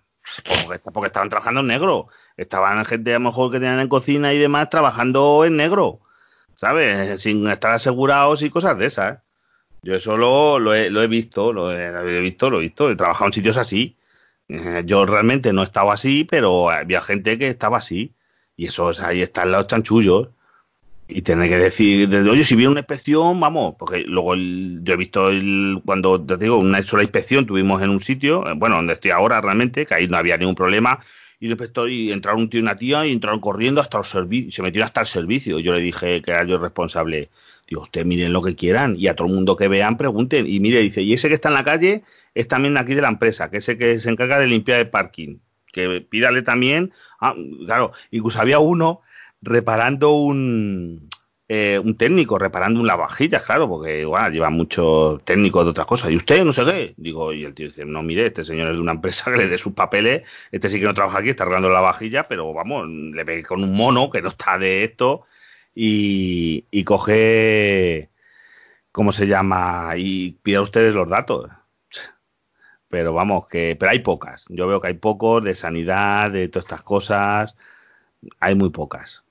Porque, porque estaban trabajando en negro. Estaban gente a lo mejor que tenían en cocina y demás trabajando en negro. ¿Sabes? Sin estar asegurados y cosas de esas. Yo eso lo, lo he, lo he visto, lo he, visto, lo he visto. He trabajado en sitios así. Eh, Yo realmente no estaba así, pero había gente que estaba así. Y eso, ahí están los chanchullos. Y tener que decir, de- oye, si viene una inspección, vamos, porque luego el- yo he visto el, cuando te digo, una sola inspección tuvimos en un sitio, eh, bueno, donde estoy ahora realmente, que ahí no había ningún problema, y el y entraron un tío y una tía, y entraron corriendo hasta los servicios, se metieron hasta el servicio. Yo le dije que era yo el responsable. Digo, ustedes miren lo que quieran, y a todo el mundo que vean pregunten. Y mire, dice, y ese que está en la calle es también aquí de la empresa, que ese que se encarga de limpiar el parking. Que pídale también, ah, claro, incluso había uno reparando un, eh, un técnico, reparando un lavavajillas, claro, porque igual lleva muchos técnicos de otras cosas. ¿Y usted no sé qué? Digo, y el tío dice, no, mire, este señor es de una empresa que le dé sus papeles, este sí que no trabaja aquí, está arreglando la vajilla, pero vamos, le ve con un mono que no está de esto y, y coge, ¿cómo se llama? Y pide a ustedes los datos. Pero vamos, que pero hay pocas. Yo veo que hay pocos de sanidad, de todas estas cosas. Hay muy pocas.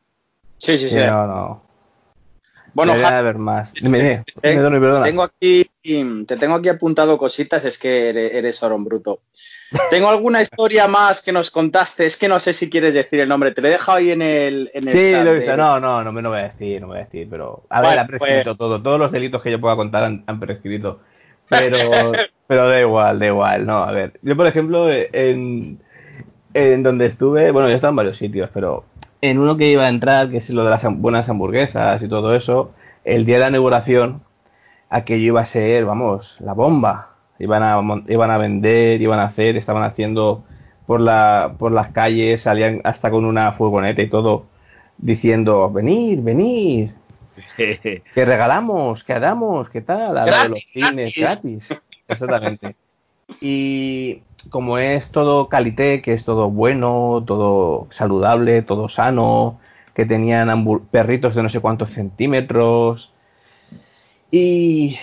Sí, sí, sí. No, no. Bueno, Debería haber más. Dime, dime, Eh, dime, perdona. tengo aquí, te tengo aquí apuntado cositas, es que eres, eres Orón Bruto. Tengo alguna historia más que nos contaste, es que no sé si quieres decir el nombre, te lo he dejado ahí en el, en el Sí, chat lo he de- visto. No, no, no me lo voy a decir, no voy a decir, pero. A ver, ha prescrito pues- todo. Todos los delitos que yo pueda contar han, han prescrito. [laughs] Pero, pero da igual, da igual. No, a ver. Yo, por ejemplo, en, en donde estuve, bueno, yo he estado en varios sitios, pero en uno que iba a entrar, que es lo de las buenas hamburguesas y todo eso, el día de la inauguración, aquello iba a ser, vamos, la bomba. Iban a, iban a vender, iban a hacer, estaban haciendo por, la, por las calles, salían hasta con una furgoneta y todo, diciendo, venid, venid, [laughs] que regalamos, que damos, que tal, a lo de los Gratis, cines, gratis. Exactamente. Y como es todo calité, que es todo bueno, todo saludable, todo sano, que tenían perritos de no sé cuántos centímetros. Y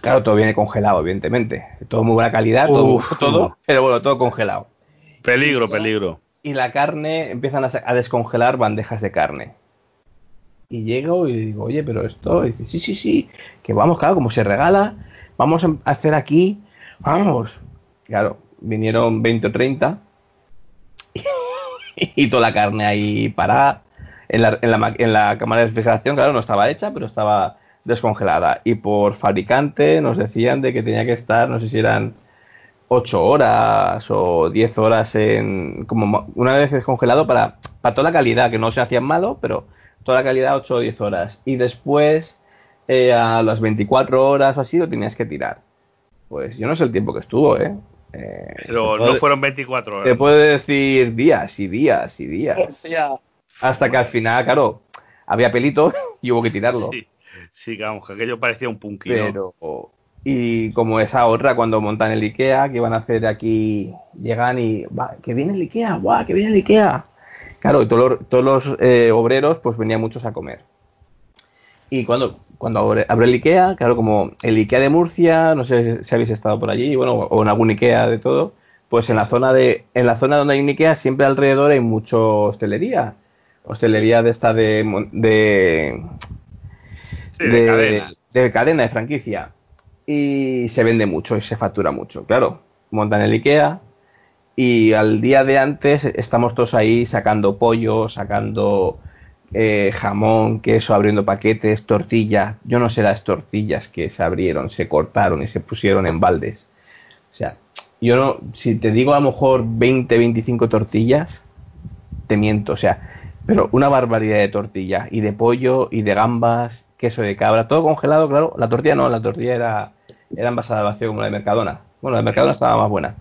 claro, todo viene congelado, evidentemente. Todo muy buena calidad, todo, Uf. todo, pero bueno, todo congelado. Peligro, peligro. Y la carne, empiezan a, a descongelar bandejas de carne. Y llego y digo, oye, pero esto, y dice, sí, sí, sí, que vamos, claro, como se regala, vamos a hacer aquí, vamos. Claro, vinieron 20 o 30 [laughs] y toda la carne ahí parada. En la, en, la, en la cámara de refrigeración, claro, no estaba hecha, pero estaba descongelada. Y por fabricante nos decían de que tenía que estar, no sé si eran 8 horas o 10 horas en como una vez descongelado para, para toda la calidad, que no se hacían malo, pero toda la calidad 8 o 10 horas. Y después eh, a las 24 horas así lo tenías que tirar. Pues yo no sé el tiempo que estuvo, ¿eh? Eh, Pero te no fueron 24 te horas. puedo decir días y días y días. Hostia. Hasta que al final, claro, había pelito [laughs] y hubo que tirarlo. Sí, sí, que vamos, que aquello parecía un punky. ¿no? Pero. Y como esa otra, cuando montan el IKEA, que iban a hacer aquí, llegan y. Va, que viene el IKEA, guau, que viene el IKEA. Claro, y todos los, todos los eh, obreros, pues venían muchos a comer. Y cuando, cuando abre, abre el IKEA, claro, como el IKEA de Murcia, no sé si habéis estado por allí, bueno, o en algún IKEA de todo, pues en la zona de, en la zona donde hay un IKEA, siempre alrededor hay mucho hostelería. Hostelería de esta de, de Sí, de cadena. de cadena, de franquicia. Y se vende mucho y se factura mucho. Claro, montan el IKEA y al día de antes estamos todos ahí sacando pollo, sacando eh, jamón, queso, abriendo paquetes, tortilla. Yo no sé las tortillas que se abrieron, se cortaron y se pusieron en baldes. O sea, yo no, si te digo a lo mejor 20, 25 tortillas, te miento. O sea, pero una barbaridad de tortilla, y de pollo, y de gambas, queso de cabra, todo congelado, claro. La tortilla no, la tortilla era, era envasada vacío como la de Mercadona. Bueno, la de Mercadona estaba más buena.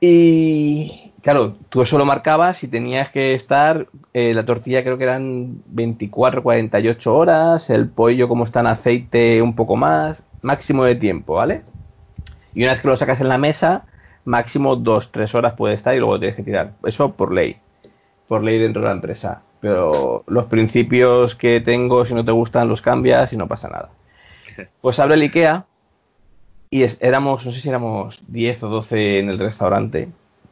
Y claro, tú eso lo marcabas y tenías que estar, eh, la tortilla creo que eran 24, 48 horas, el pollo como está en aceite un poco más, máximo de tiempo, ¿vale? Y una vez que lo sacas en la mesa, máximo 2, 3 horas puede estar y luego tienes que tirar. Eso por ley, por ley dentro de la empresa. Pero los principios que tengo, si no te gustan, los cambias y no pasa nada. [laughs] Pues abre el IKEA y éramos, no sé si éramos 10 o 12 en el restaurante,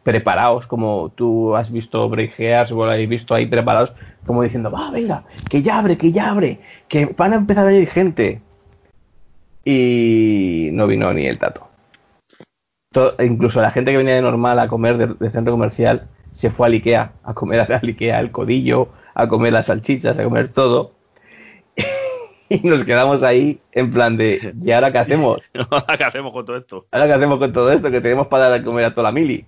preparados, como tú has visto breakheads o lo habéis visto ahí preparados, como diciendo, va, venga, que ya abre, que ya abre, que van a empezar a ir gente. Y no vino ni el tato. incluso la gente que venía de normal a comer de, centro comercial se fue al Ikea a comer al Ikea el codillo, a comer las salchichas, a comer todo. [laughs] y nos quedamos ahí en plan de, ¿y ahora qué hacemos? [laughs] ¿Ahora qué hacemos con todo esto? ¿Ahora qué hacemos con todo esto? Que tenemos para dar a comer a toda la mili.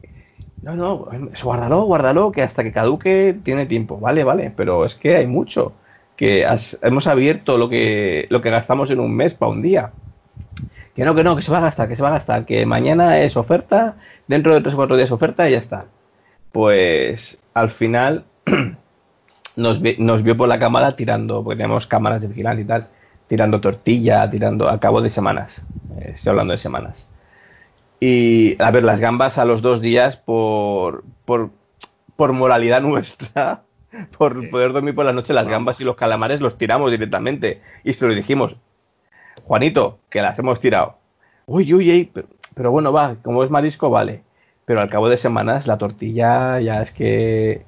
No, no, guárdalo, guárdalo, que hasta que caduque tiene tiempo. Vale, vale, pero es que hay mucho. Que hemos abierto lo que, lo que gastamos en un mes para un día. Que no, que no, que se va a gastar, que se va a gastar. Que mañana es oferta, dentro de tres o cuatro días oferta y ya está. Pues al final [clears throat] nos, vio por la cámara tirando, porque teníamos cámaras de vigilancia y tal, tirando tortilla, tirando a cabo de semanas. Eh, estoy hablando de semanas. Y a ver, las gambas a los dos días por, por, por moralidad [laughs] nuestra, por poder dormir por la noche, las gambas y los calamares los tiramos directamente. Y se lo dijimos, Juanito, que las hemos tirado. Uy, uy, uy, pero, bueno, va, como es marisco, vale. Pero al cabo de semanas la tortilla ya es que...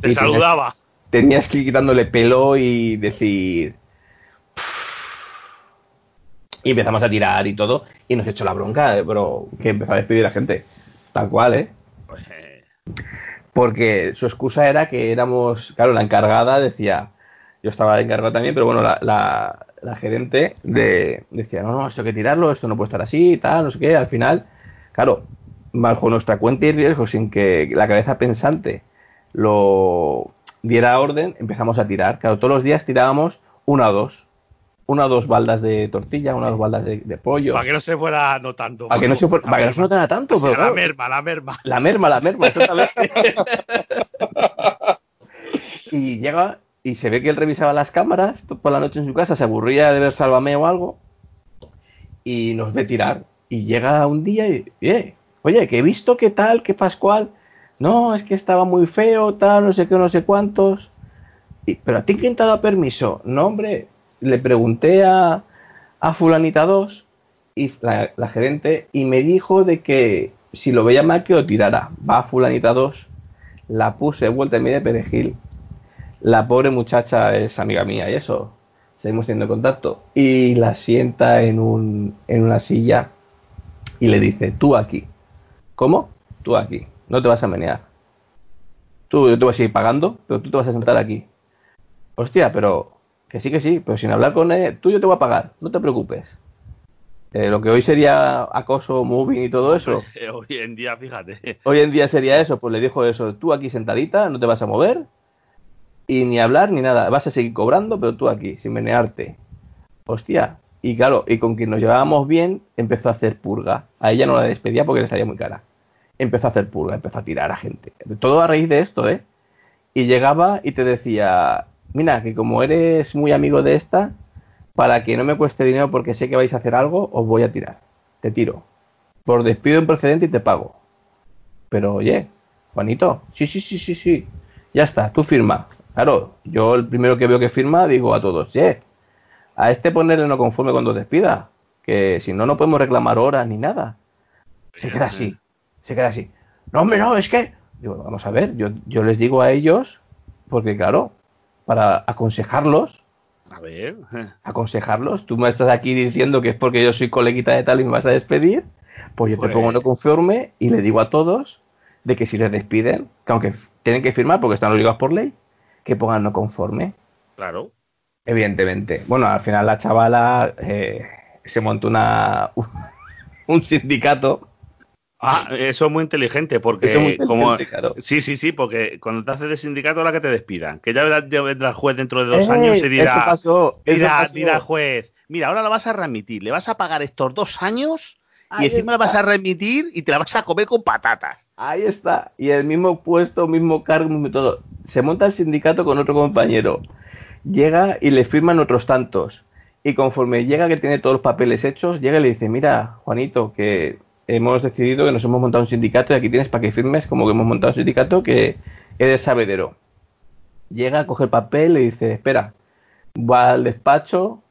te saludaba tenías que ir quitándole pelo y decir. Y empezamos a tirar y todo. Y nos echó la bronca, eh, pero que empezó a despedir a gente. Tal cual, ¿eh? Eh. Porque su excusa era que éramos. Claro, la encargada decía. Yo estaba encargado también, pero bueno, la, la, gerente de, decía: no, no, esto hay que tirarlo, esto no puede estar así, tal, no sé qué. Al final, claro, bajo nuestra cuenta y riesgo, sin que la cabeza pensante lo diera orden, empezamos a tirar. Claro, todos los días tirábamos una o dos. Una o dos baldas de tortilla, una o dos baldas de, pollo. Para que no se fuera notando. Para que no se, fuera, para que no se notara tanto. Pero [laughs] la merma, la merma. La merma, la merma, [laughs] y llega y se ve que él revisaba las cámaras por la noche en su casa, se aburría de ver Sálvame o algo y nos ve tirar. Y llega un día y, eh, oye, que he visto que tal, que Pascual no, es que estaba muy feo, tal, no sé qué, no sé cuántos. Y, pero a ti quién te ha dado permiso? No, hombre, le pregunté a, a fulanita 2 y la, gerente y me dijo de que si lo veía mal que lo tirara. Va a fulanita 2, la puse vuelta en medio de perejil. La pobre muchacha es amiga mía y eso, seguimos teniendo contacto. Y la sienta en, un, en una silla y le dice, tú aquí. ¿Cómo? Tú aquí no te vas a menear. Tú, yo te voy a seguir pagando, pero tú te vas a sentar aquí. Hostia, pero que sí, que sí, pero sin hablar con él, tú yo te voy a pagar, no te preocupes. Eh, lo que hoy sería acoso, moving y todo eso. [laughs] Hoy en día, fíjate. Hoy en día sería eso, pues le dijo eso, tú aquí sentadita, no te vas a mover, y ni hablar ni nada, vas a seguir cobrando, pero tú aquí, sin menearte. Hostia, y claro, y con quien nos llevábamos bien, empezó a hacer purga. A ella no la despedía porque le salía muy cara empezó a hacer purga, empezó a tirar a gente. Todo a raíz de esto, ¿eh? Y llegaba y te decía, mira, que como eres muy amigo de esta, para que no me cueste dinero porque sé que vais a hacer algo, os voy a tirar. Te tiro. Por despido en precedente y te pago. Pero oye, Juanito, sí, sí, sí, sí, sí. Ya está, tú firma. Claro, yo el primero que veo que firma digo a todos, sí, a este ponerle no conforme cuando despida, que si no, no podemos reclamar horas ni nada. Se queda así se queda así. No, hombre, no, es que. Digo, vamos a ver, yo, yo les digo a ellos, porque claro, para aconsejarlos. A ver. [laughs] Aconsejarlos. Tú me estás aquí diciendo que es porque yo soy coleguita de tal y me vas a despedir. Pues yo te pongo no pues conforme y le digo a todos de que si les despiden, que aunque tienen que firmar porque están obligados por ley, que pongan no conforme. Claro. Evidentemente. Bueno, al final la chavala eh, se montó una [laughs] un sindicato Ah, eso es muy inteligente, porque eso muy como sí, sí, sí, porque cuando te haces de sindicato ahora que te despidan, que ya vendrá el juez dentro de dos años y dirá, eso pasó, dirá, dirá juez, mira, ahora la vas a remitir, le vas a pagar estos dos años y encima la vas a remitir y te la vas a comer con patatas. Ahí está, y el mismo puesto, mismo cargo, mismo todo. Se monta el sindicato con otro compañero, llega y le firman otros tantos. Y conforme llega que tiene todos los papeles hechos, llega y le dice, mira, Juanito, que hemos decidido que nos hemos montado un sindicato y aquí tienes para que firmes como que hemos montado un sindicato que eres sabedero. Llega, coge el papel, le dice, espera, va al despacho,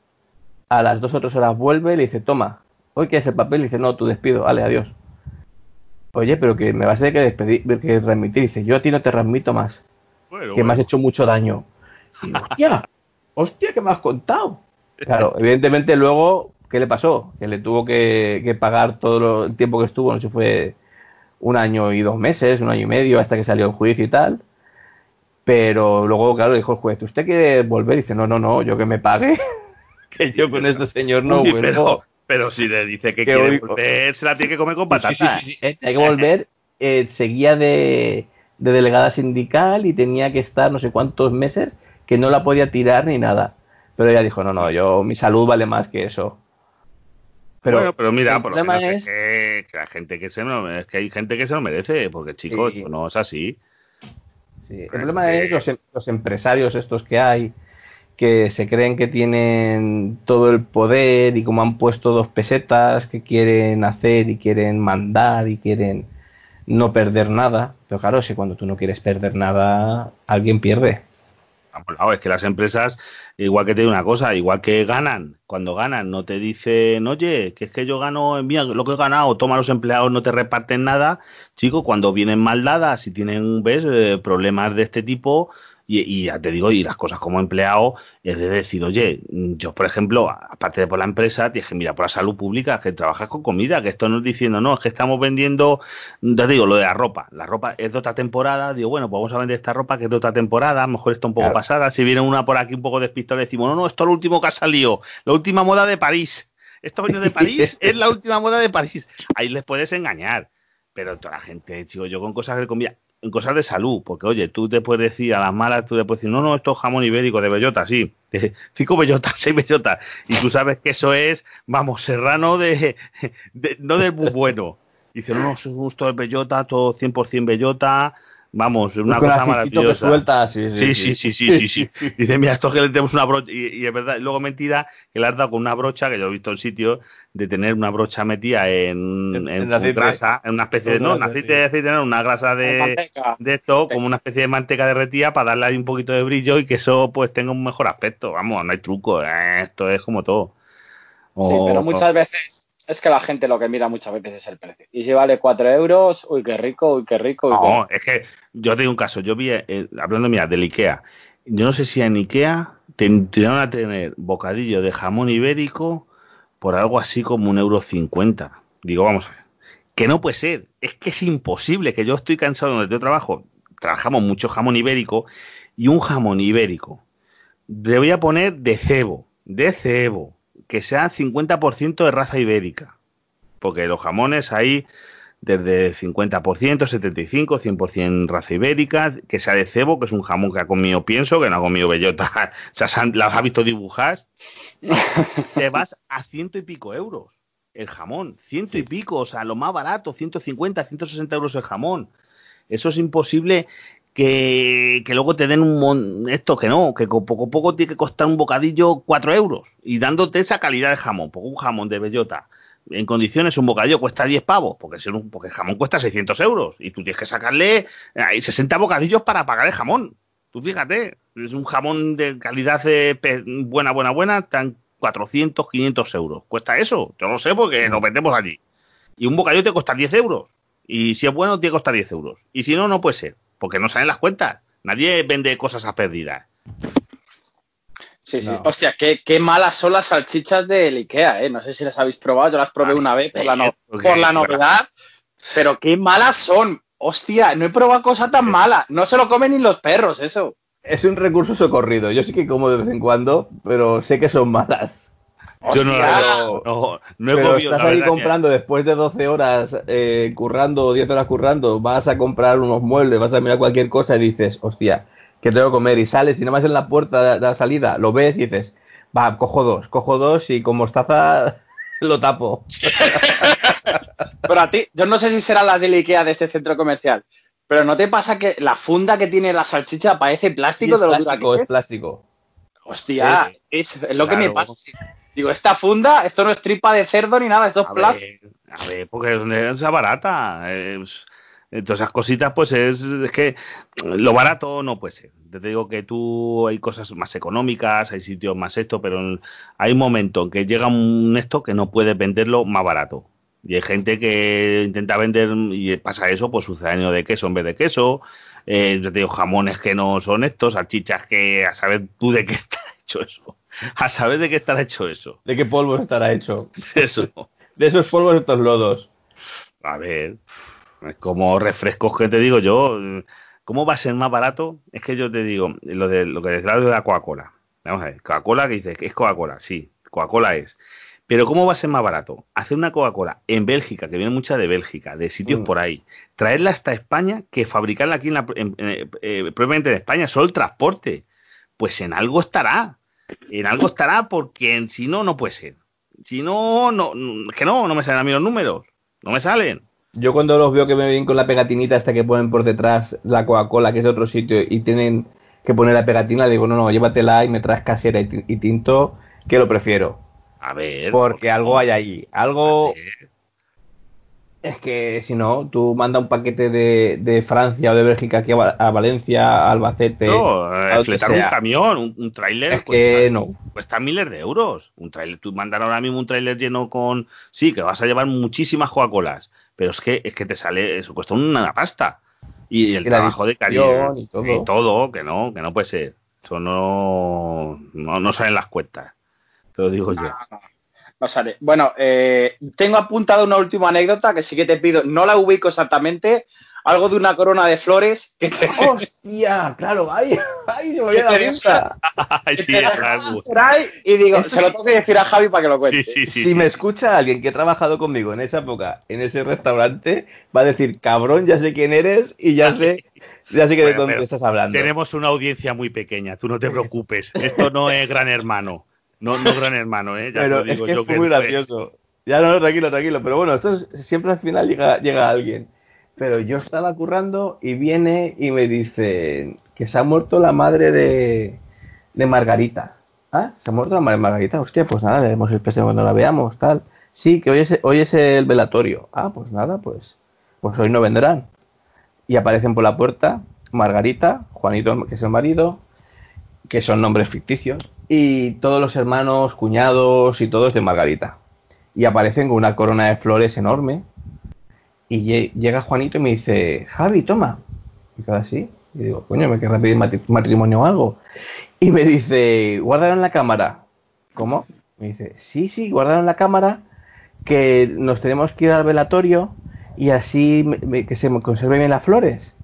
a las dos o tres horas vuelve, le dice, toma, hoy que es el papel, le dice, no, tú despido, vale, adiós. Oye, pero que me vas a tener que despedir, que remitir, dice, yo a ti no te remito más, que me has hecho mucho daño. Y hostia, [laughs] hostia, que me has contado. [laughs] Claro, evidentemente luego ¿Qué le pasó? Que le tuvo que, pagar todo el tiempo que estuvo, no sé si fue un año y dos meses, un año y medio, hasta que salió el juicio y tal. Pero luego, claro, dijo el juez, ¿usted quiere volver? Y dice, no, no, no, yo que me pague, [laughs] que yo con este señor no vuelvo. Pero, si le dice que, quiere volver, se la tiene que comer con patatas. Sí, sí, sí, hay que volver. Eh, seguía de, de delegada sindical y tenía que estar no sé cuántos meses que no la podía tirar ni nada. Pero ella dijo, no, no, yo mi salud vale más que eso. Pero, bueno, pero mira, por lo menos es... que, la gente que se es que hay gente que se lo merece, porque chicos, no es así. el problema es los, em, los, empresarios estos que hay, que se creen que tienen todo el poder y como han puesto dos pesetas que quieren hacer y quieren mandar y quieren no perder nada. Pero claro, si cuando tú no quieres perder nada, alguien pierde es que las empresas, igual que te digo una cosa, igual que ganan, cuando ganan no te dicen, oye, que es que yo gano, mira, lo que he ganado, toma los empleados, no te reparten nada. Chico, cuando vienen mal dadas y tienen, ves, eh, problemas de este tipo, y, ya te digo, y las cosas como empleado, es de decir, oye, yo, por ejemplo, aparte de por la empresa, tienes que mirar por la salud pública, que trabajas con comida, que esto no es diciendo, no, es que estamos vendiendo, te digo, lo de la ropa. La ropa es de otra temporada, digo, bueno, pues vamos a vender esta ropa que es de otra temporada, a lo mejor está un poco pasada. Si viene una por aquí un poco despistada, decimos, no, no, esto es lo último que ha salido, la última moda de París. Esto viene de París, [laughs] es la última moda de París. Ahí les puedes engañar. Pero toda la gente, chico, yo con cosas de comida en cosas de salud, porque oye, tú te puedes decir a las malas, tú te puedes decir, no, no, esto es jamón ibérico de bellota, sí, [laughs] cinco bellotas, seis bellotas, y tú sabes que eso es, vamos, serrano de, no del muy bueno. Y dice, no, no, es gusto de bellota, todo 100% bellota, Vamos, una cosa maravillosa. suelta, sí, sí, sí, sí, sí, sí, [laughs] Dice, mira, esto es que le tenemos una brocha, y, es verdad, luego mentira que le has dado con una brocha, que yo he visto en sitio, de tener una brocha metida en, en, grasa, en una especie de, no, un aceite de aceite, una grasa de, de esto, como una especie de manteca derretida para darle ahí un poquito de brillo y que eso pues tenga un mejor aspecto. Vamos, no hay truco, eh, esto es como todo. sí, pero muchas veces es que la gente lo que mira muchas veces es el precio. Y si vale 4 euros, uy, qué rico, uy, qué rico. no, es que yo tengo un caso. Yo vi, eh, hablando mira, del Ikea. Yo no sé si en Ikea tendrían a tener bocadillo de jamón ibérico por algo así como un euro cincuenta. Digo, vamos a ver. Que no puede ser. Es que es imposible. Que yo estoy cansado donde yo trabajo. Trabajamos mucho jamón ibérico. Y un jamón ibérico. Le voy a poner de cebo. De cebo que sea 50% de raza ibérica. Porque los jamones hay desde 50%, 75, 100% raza ibérica, que sea de cebo, que es un jamón que ha comido pienso, que no ha comido bellota, [laughs] o sea, las ha visto dibujar, [laughs] te vas a ciento y pico euros el jamón, ciento y pico, o sea, lo más barato, 150, 160 euros el jamón. Eso es imposible que, luego te den un esto que no, que poco a poco tiene que costar un bocadillo 4 euros y dándote esa calidad de jamón, porque un jamón de bellota en condiciones un bocadillo cuesta 10 pavos, porque, porque el jamón cuesta 600 euros y tú tienes que sacarle 60 bocadillos para pagar el jamón. Tú fíjate, es un jamón de calidad buena, buena, buena, están 400, 500 euros. ¿Cuesta eso? Yo no sé porque nos vendemos allí. Y un bocadillo te cuesta 10 euros. Y si es bueno, te cuesta 10 euros. Y si no, no puede ser porque no salen las cuentas. Nadie vende cosas a pérdidas. Sí, sí. Hostia, qué, malas son las salchichas del Ikea, ¿eh? No sé si las habéis probado, yo las probé ah, una vez por la, por la novedad, pero qué malas son. Hostia, no he probado cosa tan mala. No se lo comen ni los perros, eso. Es un recurso socorrido. Yo sí que como de vez en cuando, pero sé que son malas. Yo no, no, no, he Pero estás ahí comprando después de 12 horas eh, currando, 10 horas currando, vas a comprar unos muebles, vas a mirar cualquier cosa y dices, hostia, que tengo que comer y sales y nada más en la puerta de la salida lo ves y dices, va, cojo dos, cojo dos y con mostaza [laughs] lo tapo. [laughs] pero a ti, yo no sé si serán las de Ikea de este centro comercial, pero ¿no te pasa que la funda que tiene la salchicha parece plástico de lo plástico, es plástico. Hostia, es, lo que me pasa. Digo, esta funda, esto no es tripa de cerdo ni nada, esto es plástico. a ver, porque es barata. Es, todas esas cositas, pues es, es, que lo barato no puede ser. Te digo que tú hay cosas más económicas, hay sitios más esto, pero hay un momento en que llega un esto que no puedes venderlo más barato. Y hay gente que intenta vender y pasa eso, pues sucedáneo de queso en vez de queso. Eh, te digo, jamones que no son estos, salchichas que a saber tú de qué está [laughs] hecho eso. [laughs] A saber de qué estará hecho eso. ¿De qué polvo estará hecho? [laughs] Eso. de esos polvos, estos lodos. A ver, como refrescos que te digo yo, ¿cómo va a ser más barato? Es que yo te digo, lo de lo que decía de la Coca-Cola. Vamos a ver, Coca-Cola que dices que es Coca-Cola, sí, Coca-Cola es. Pero ¿cómo va a ser más barato? Hacer una Coca-Cola en Bélgica, que viene mucha de Bélgica, de sitios mm. por ahí, traerla hasta España, que fabricarla aquí en la, eh, propiamente en España, solo el transporte. Pues en algo estará. En algo estará porque si no, no puede ser. Si no, no, que no, no me salen a mí los números. No me salen. Yo cuando los veo que me vienen con la pegatinita hasta que ponen por detrás la Coca-Cola, que es de otro sitio, y tienen que poner la pegatina, digo, no, no, llévatela y me traes casera y, tinto, que lo prefiero. A ver. Porque algo hay ahí. Algo. Es que si no, tú manda un paquete de, Francia o de Bélgica aquí a, Valencia, a Albacete. No, eh, fletar un camión, un, un tráiler. Es que no. Cuesta miles de euros. Un tráiler, tú mandas ahora mismo un tráiler lleno con. Sí, que vas a llevar muchísimas Coca-Colas pero es que, es que te sale, eso cuesta una pasta. Y, el trabajo de calidad y todo. que no, que no puede ser. Eso no, no, no salen las cuentas. Te lo digo yo. No sale. Bueno, eh, tengo apuntado una última anécdota que sí que te pido, no la ubico exactamente, algo de una corona de flores que te... [laughs] ¡Hostia! Claro, ¡ay! ¡Ay! Se me había dado [laughs] Ay, sí, y digo, se lo tengo que decir a Javi para que lo cuente. Sí, sí, si me escucha alguien que ha trabajado conmigo en esa época, en ese restaurante, va a decir, cabrón, ya sé quién eres y ya sé... Ya sé que de dónde estás hablando. Tenemos una audiencia muy pequeña, tú no te preocupes. Esto no es gran hermano. No, no gran hermano, ¿eh? Ya pero digo es que yo fue muy gracioso. Ya no, tranquilo, tranquilo. Pero bueno, esto siempre al final llega, llega alguien. Pero yo estaba currando y viene y me dice que se ha muerto la madre de, de Margarita. ¿Ah? ¿Se ha muerto la madre de Margarita? Hostia, pues nada, le demos el pese cuando la veamos, tal. Sí, que hoy es, hoy es el velatorio. Ah, pues nada, pues, pues hoy no vendrán. Y aparecen por la puerta Margarita, Juanito, que es el marido, que son nombres ficticios, y todos los hermanos, cuñados y todos de Margarita. Y aparecen con una corona de flores enorme. Y llega Juanito y me dice, Javi, toma. Y queda así. Y digo, coño, me querrá pedir matrimonio o algo. Y me dice, guárdalo en la cámara. ¿Cómo? Me dice, sí, sí, guárdalo en la cámara, que nos tenemos que ir al velatorio y así que se me conserven bien las flores.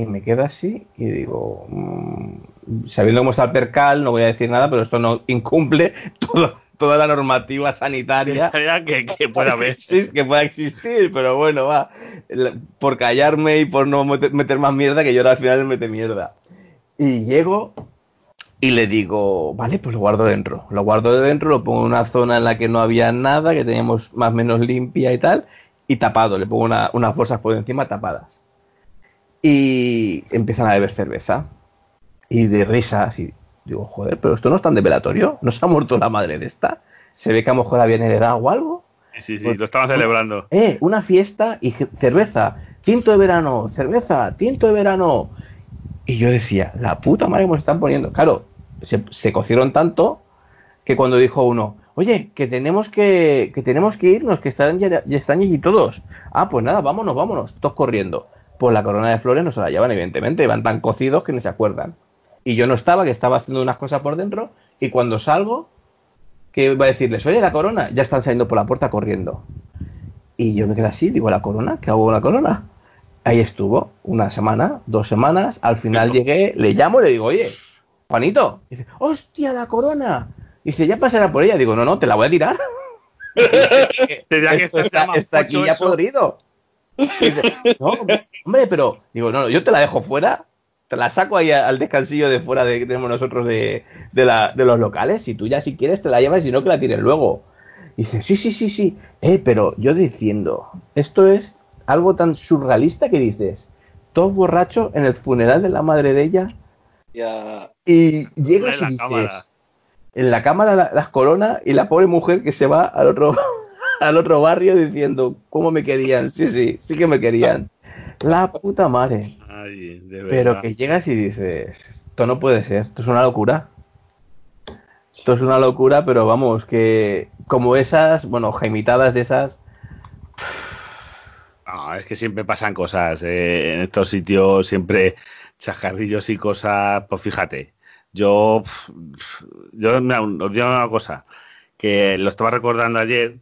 Y me quedo así y digo, mm, sabiendo cómo está el percal, no voy a decir nada, pero esto no incumple toda la normativa sanitaria [laughs] que, que pueda haber. que pueda existir, pero bueno, va, por callarme y por no meter más mierda, que yo al final me mete mierda. Y llego y le digo, vale, pues lo guardo dentro. Lo guardo dentro, lo pongo en una zona en la que no había nada, que teníamos más o menos limpia y tal, y tapado. Le pongo unas bolsas por encima tapadas y empiezan a beber cerveza y de risas y digo, joder, pero esto no es tan de velatorio, ¿no se ha muerto la madre de esta? ¿Se ve que a lo mejor habían heredado o algo? Sí, sí, lo estaban celebrando. Eh, una fiesta y cerveza, tinto de verano, cerveza, tinto de verano. Y yo decía, la puta madre que me están poniendo. Claro, se, cocieron tanto que cuando dijo uno, oye, que tenemos que, que tenemos que irnos, que están ya, ya están allí todos. Ah, pues nada, vámonos, vámonos, todos corriendo pues la corona de flores no se la llevan, evidentemente, van tan cocidos que ni se acuerdan. Y yo no estaba, que estaba haciendo unas cosas por dentro, y cuando salgo, que va a decirles, oye, la corona, ya están saliendo por la puerta corriendo. Y yo me quedé así, digo, ¿la corona? ¿Qué hago con la corona? Ahí estuvo, una semana, dos semanas, al final llegué, le llamo y le digo, oye, Juanito, y dice, hostia, la corona. Dice, ya pasará por ella. Digo, no, no, te la voy a tirar. [laughs] [laughs] está, aquí ya podrido. Dice, no, hombre, pero digo, no, yo te la dejo fuera, te la saco ahí al descansillo de fuera de, que tenemos nosotros de, los locales. Si tú ya si quieres te la llevas y si no que la tires luego. dice, sí, sí, sí, sí. Eh, pero yo diciendo, esto es algo tan surrealista que dices, todo borracho en el funeral de la madre de ella. Y llegas y dices, en la cámara las coronas y la pobre mujer que se va al otro, al otro barrio diciendo, ¿cómo me querían? Sí, sí, sí que me querían. La puta madre. Pero que llegas y dices, esto no puede ser, esto es una locura. Esto es una locura, pero vamos, que como esas, bueno, jaimitadas de esas. No, es que siempre pasan cosas eh, en estos sitios, siempre chajarrillos y cosas, pues fíjate, yo, yo os digo una cosa, que lo estaba recordando ayer,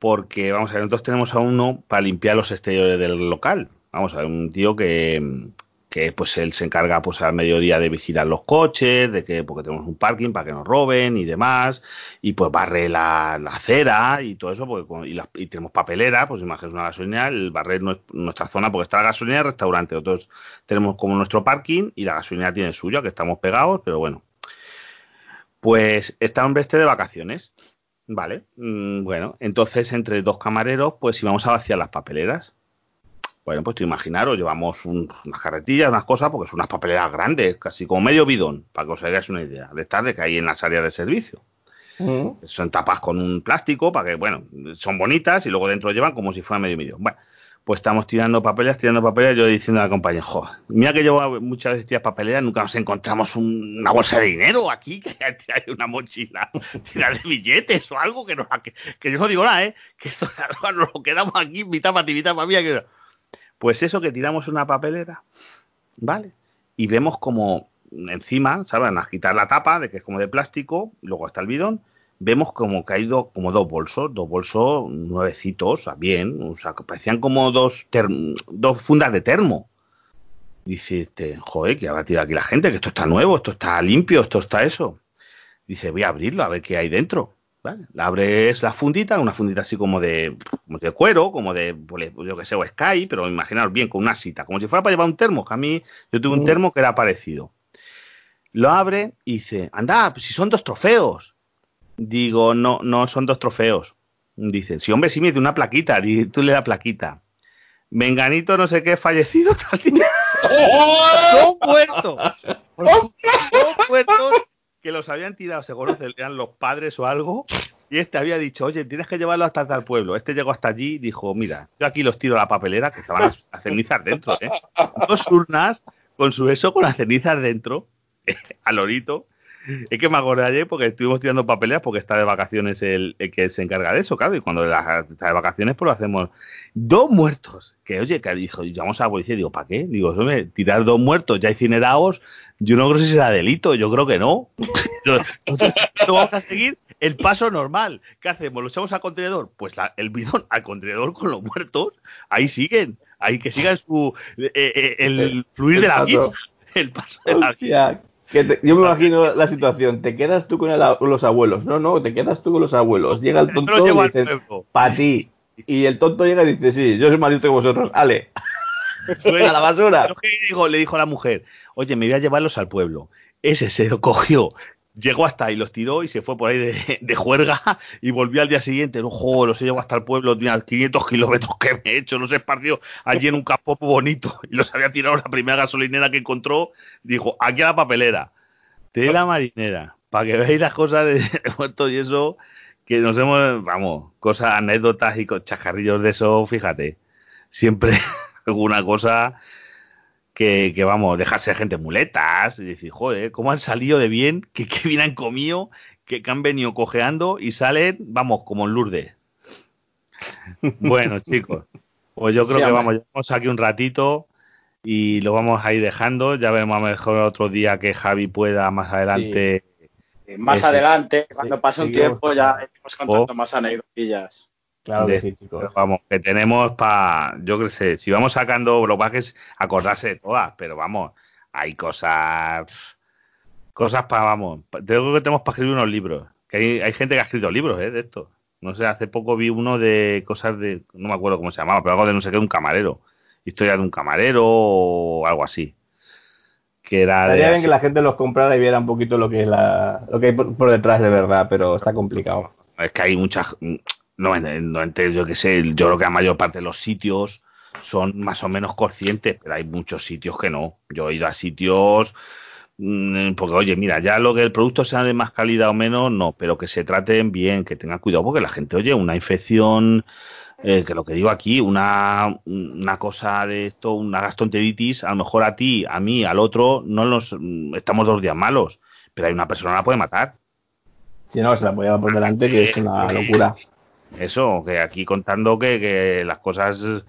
porque, vamos a ver, nosotros tenemos a uno para limpiar los exteriores del local. Vamos a ver, un tío que, que pues él se encarga pues al mediodía de vigilar los coches, de que porque tenemos un parking para que nos roben y demás, y pues barre la, acera y todo eso, porque, y, tenemos papelera, pues imagínate una gasolina, el barrer nuestra zona, porque está la gasolina y el restaurante, nosotros tenemos como nuestro parking y la gasolina tiene suyo, que estamos pegados, pero bueno. Pues está un este de vacaciones, ¿vale? Mm, bueno, entonces entre dos camareros, pues íbamos a vaciar las papeleras bueno, pues te imaginaros, llevamos unas carretillas, unas cosas, porque son unas papeleras grandes, casi como medio bidón, para que os hagáis una idea, de estar de que hay en las áreas de servicio. Mm. Son tapas con un plástico para que, bueno, son bonitas y luego dentro llevan como si fuera medio bidón. Bueno, pues estamos tirando papeles, tirando papeles, yo diciendo a la compañía, joder, mira que llevo muchas veces tiras papeleras, nunca nos encontramos una bolsa de dinero aquí, [laughs] que hay una mochila, tirar de billetes o algo que, no, que, yo no digo nada, ¿eh? Que esto [laughs] nos lo quedamos aquí, mitad para ti, mitad para mí, que pues eso que tiramos una papelera, ¿vale? Y vemos como encima, ¿saben? A quitar la tapa, de que es como de plástico, luego está el bidón, vemos como caído como dos bolsos, dos bolsos nuevecitos, bien, o sea, que parecían como dos, dos fundas de termo. Dice, este, joder, que habrá tirado aquí la gente, que esto está nuevo, esto está limpio, esto está eso. Dice, voy a abrirlo a ver qué hay dentro. ¿vale? La abres la fundita, una fundita así como de, de cuero, como de, pues, yo que sé, o Sky, pero imaginaos bien, con una cita, como si fuera para llevar un termo, que a mí yo tuve un mm. termo que era parecido. Lo abre y dice, anda, si son dos trofeos. Digo, no, no son dos trofeos. Dice, si hombre, sí me de una plaquita, y tú le das plaquita. Menganito no sé qué fallecido. ¡Oh! [laughs] Son muertos. Son muertos que los habían tirado, se conoce, eran los padres o algo, y este había dicho, oye, tienes que llevarlo hasta tal pueblo. Este llegó hasta allí y dijo, mira, yo aquí los tiro a la papelera, que estaban las, cenizas dentro, ¿eh? Dos urnas con su eso, con las cenizas dentro, [laughs] al orito. Es que me acordé ayer porque estuvimos tirando papeleras porque está de vacaciones el, que se encarga de eso, claro, y cuando está de vacaciones pues lo hacemos. Dos muertos, que oye, que dijo, llamamos a la policía, digo, ¿para qué? Digo, tirar dos muertos ya incinerados yo no creo si será delito, yo creo que no. [laughs] vamos a seguir el paso normal. ¿Qué hacemos? ¿Lo echamos al contenedor? Pues el bidón al contenedor con los muertos, ahí siguen. Ahí que sigan su, eh, eh, el fluir de la vida. El paso de la vida. Yo me imagino la situación, te quedas tú con, los abuelos, no, no, te quedas tú con los abuelos, llega el tonto y dice, para ti, y el tonto llega y dice, sí, yo soy más listo que vosotros, ale, [laughs] a la basura. le dijo a la mujer, oye, me voy a llevarlos al pueblo. Ese se lo cogió, llegó hasta ahí, los tiró y se fue por ahí de, juerga y volvió al día siguiente. Ojo, los he llevado hasta el pueblo, tenía 500 kilómetros que me he hecho, los he esparcido allí en un campo bonito y los había tirado la primera gasolinera que encontró. Dijo, aquí a la papelera, la marinera, para que veáis las cosas de muerto y eso, que nos hemos, vamos, cosas, anécdotas y chacarrillos de eso, fíjate, siempre [laughs] alguna cosa que, vamos, dejarse gente muletas y decir, joder, ¿cómo han salido de bien? [laughs] Que, que bien han comido, que, han venido cojeando y salen, vamos, como en Lourdes. Bueno, [laughs] chicos, pues yo creo que vamos, llevamos aquí un ratito y lo vamos a ir dejando. Ya veremos a lo mejor otro día que Javi pueda más adelante. Más adelante, cuando pase un tiempo, ya iremos contando más anécdotas. Claro que sí, chicos. Vamos, que tenemos para, yo qué sé, si vamos sacando bloques, acordarse de todas, pero vamos, hay cosas, cosas para, vamos, creo que tenemos para escribir unos libros. Que hay, gente que ha escrito libros ¿eh? de esto. No sé, hace poco vi uno de cosas de. No me acuerdo cómo se llamaba, pero algo de no sé qué, un camarero. Historia de un camarero o algo así. Que era Estaría bien que la gente los comprara y viera un poquito lo que es la, lo que hay por, detrás de verdad, pero está complicado. Es que hay muchas. No, no, yo qué sé, yo creo que la mayor parte de los sitios son más o menos conscientes, pero hay muchos sitios que no. Yo he ido a sitios Mm, porque oye, mira, ya lo que el producto sea de más calidad o menos, no, pero que se traten bien, que tengan cuidado, porque la gente, oye, una infección, eh, que lo que digo aquí, una, una cosa de esto, una gastroenteritis, a lo mejor a ti, a mí, al otro, no nos mm, estamos dos días malos, pero hay una persona que la puede matar. Si no, se la puede llevar por delante, que es una locura. Eso, que aquí contando que, que las cosas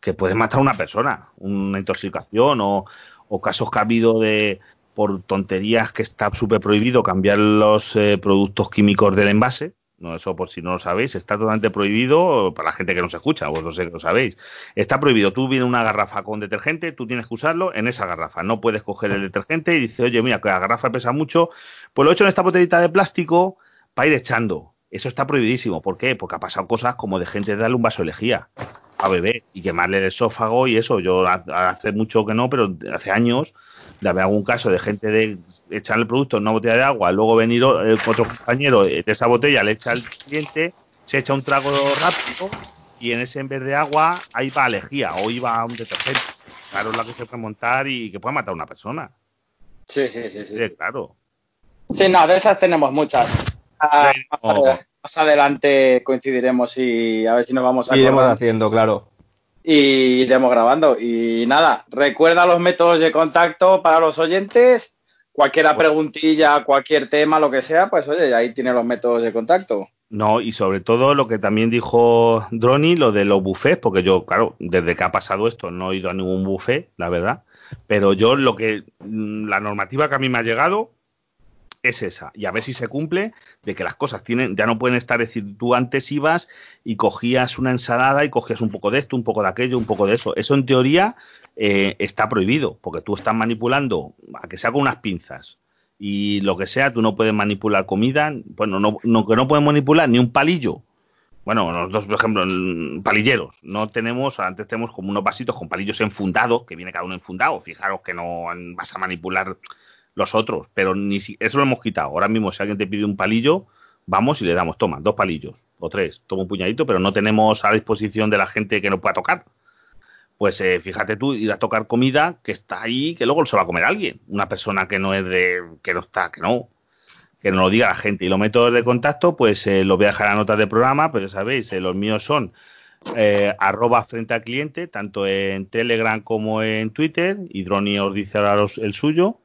que pueden matar a una persona, una intoxicación o, o casos que ha habido de, por tonterías que está súper prohibido cambiar los eh, productos químicos del envase. No, eso por si no lo sabéis, está totalmente prohibido para la gente que no se escucha, vos no sé que lo sabéis. Está prohibido. Tú vienes una garrafa con detergente, tú tienes que usarlo en esa garrafa. No puedes coger el detergente y dices, oye, mira, que la garrafa pesa mucho, pues lo he hecho en esta botellita de plástico para ir echando. Eso está prohibidísimo. ¿Por qué? Porque ha pasado cosas como de gente darle un vaso de lejía a beber y quemarle el esófago y eso. Yo hace mucho que no, pero hace años de algún caso de gente de echar el producto en una botella de agua, luego venir eh, otro compañero de esa botella, le echa al cliente, se echa un trago rápido y en ese en vez de agua ahí va lejía o iba un detergente. Claro, es la que se puede montar y que puede matar a una persona. Sí, sí, sí, sí. claro. Sí, no, de esas tenemos muchas. Ah, más, adelante coincidiremos y a ver si nos vamos a. Iremos haciendo, claro y iremos grabando. Y nada, recuerda los métodos de contacto para los oyentes. Cualquier preguntilla, cualquier tema, lo que sea, pues oye, ahí tiene los métodos de contacto. No, y sobre todo lo que también dijo Droni, lo de los buffets, porque yo, claro, desde que ha pasado esto no he ido a ningún buffet, la verdad. Pero yo lo que, mm, la normativa que a mí me ha llegado es esa. Y a ver si se cumple de que las cosas tienen, ya no pueden estar, es decir, tú antes ibas y cogías una ensalada y cogías un poco de esto, un poco de aquello, un poco de eso. Eso en teoría eh, está prohibido, porque tú estás manipulando, a que sea con unas pinzas y lo que sea, tú no puedes manipular comida, bueno, no, no que no puedes manipular ni un palillo. Bueno, nosotros, por ejemplo, palilleros, no tenemos, antes tenemos como unos vasitos con palillos enfundados, que viene cada uno enfundado. Fijaros que no vas a manipular los otros, pero ni si, eso lo hemos quitado. Ahora mismo, si alguien te pide un palillo, vamos y le damos, toma, dos palillos o tres, toma un puñadito, pero no tenemos a disposición de la gente que no pueda tocar. Pues eh, fíjate tú, ir a tocar comida que está ahí, que luego se va a comer alguien. Una persona que no es de, que no está, que no, que no lo diga la gente. Y los métodos de contacto, pues eh, los voy a dejar a notas del programa, pero sabéis, eh, los míos son arroba frente al cliente, tanto en Telegram como en Twitter, y Droni os dice ahora el suyo.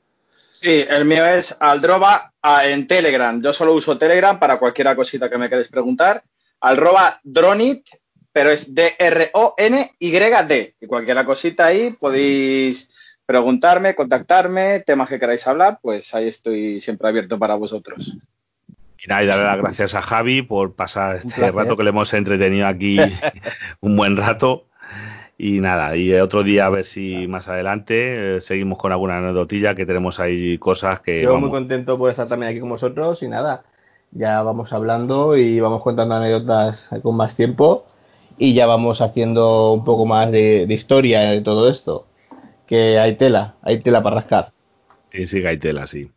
Sí, el mío es Aldroba en Telegram. Yo solo uso Telegram para cualquier cosita que me queréis preguntar. Aldroba Dronit, pero es D-R-O-N-Y-D. Y cualquier cosita ahí podéis preguntarme, contactarme, temas que queráis hablar, pues ahí estoy siempre abierto para vosotros. Y nada, y darle las gracias a Javi por pasar este rato que le hemos entretenido aquí [laughs] un buen rato. Y nada, y otro día a ver si más adelante eh, seguimos con alguna anecdotilla que tenemos ahí cosas que... Yo muy contento por estar también aquí con vosotros y nada, ya vamos hablando y vamos contando anécdotas con más tiempo y ya vamos haciendo un poco más de, historia de todo esto. Que hay tela, hay tela para rascar. Sí, sí, hay tela, sí.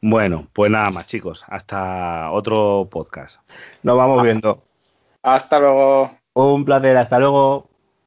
Bueno, pues nada más, chicos. Hasta otro podcast. Nos vamos viendo. Hasta luego. Un placer, hasta luego.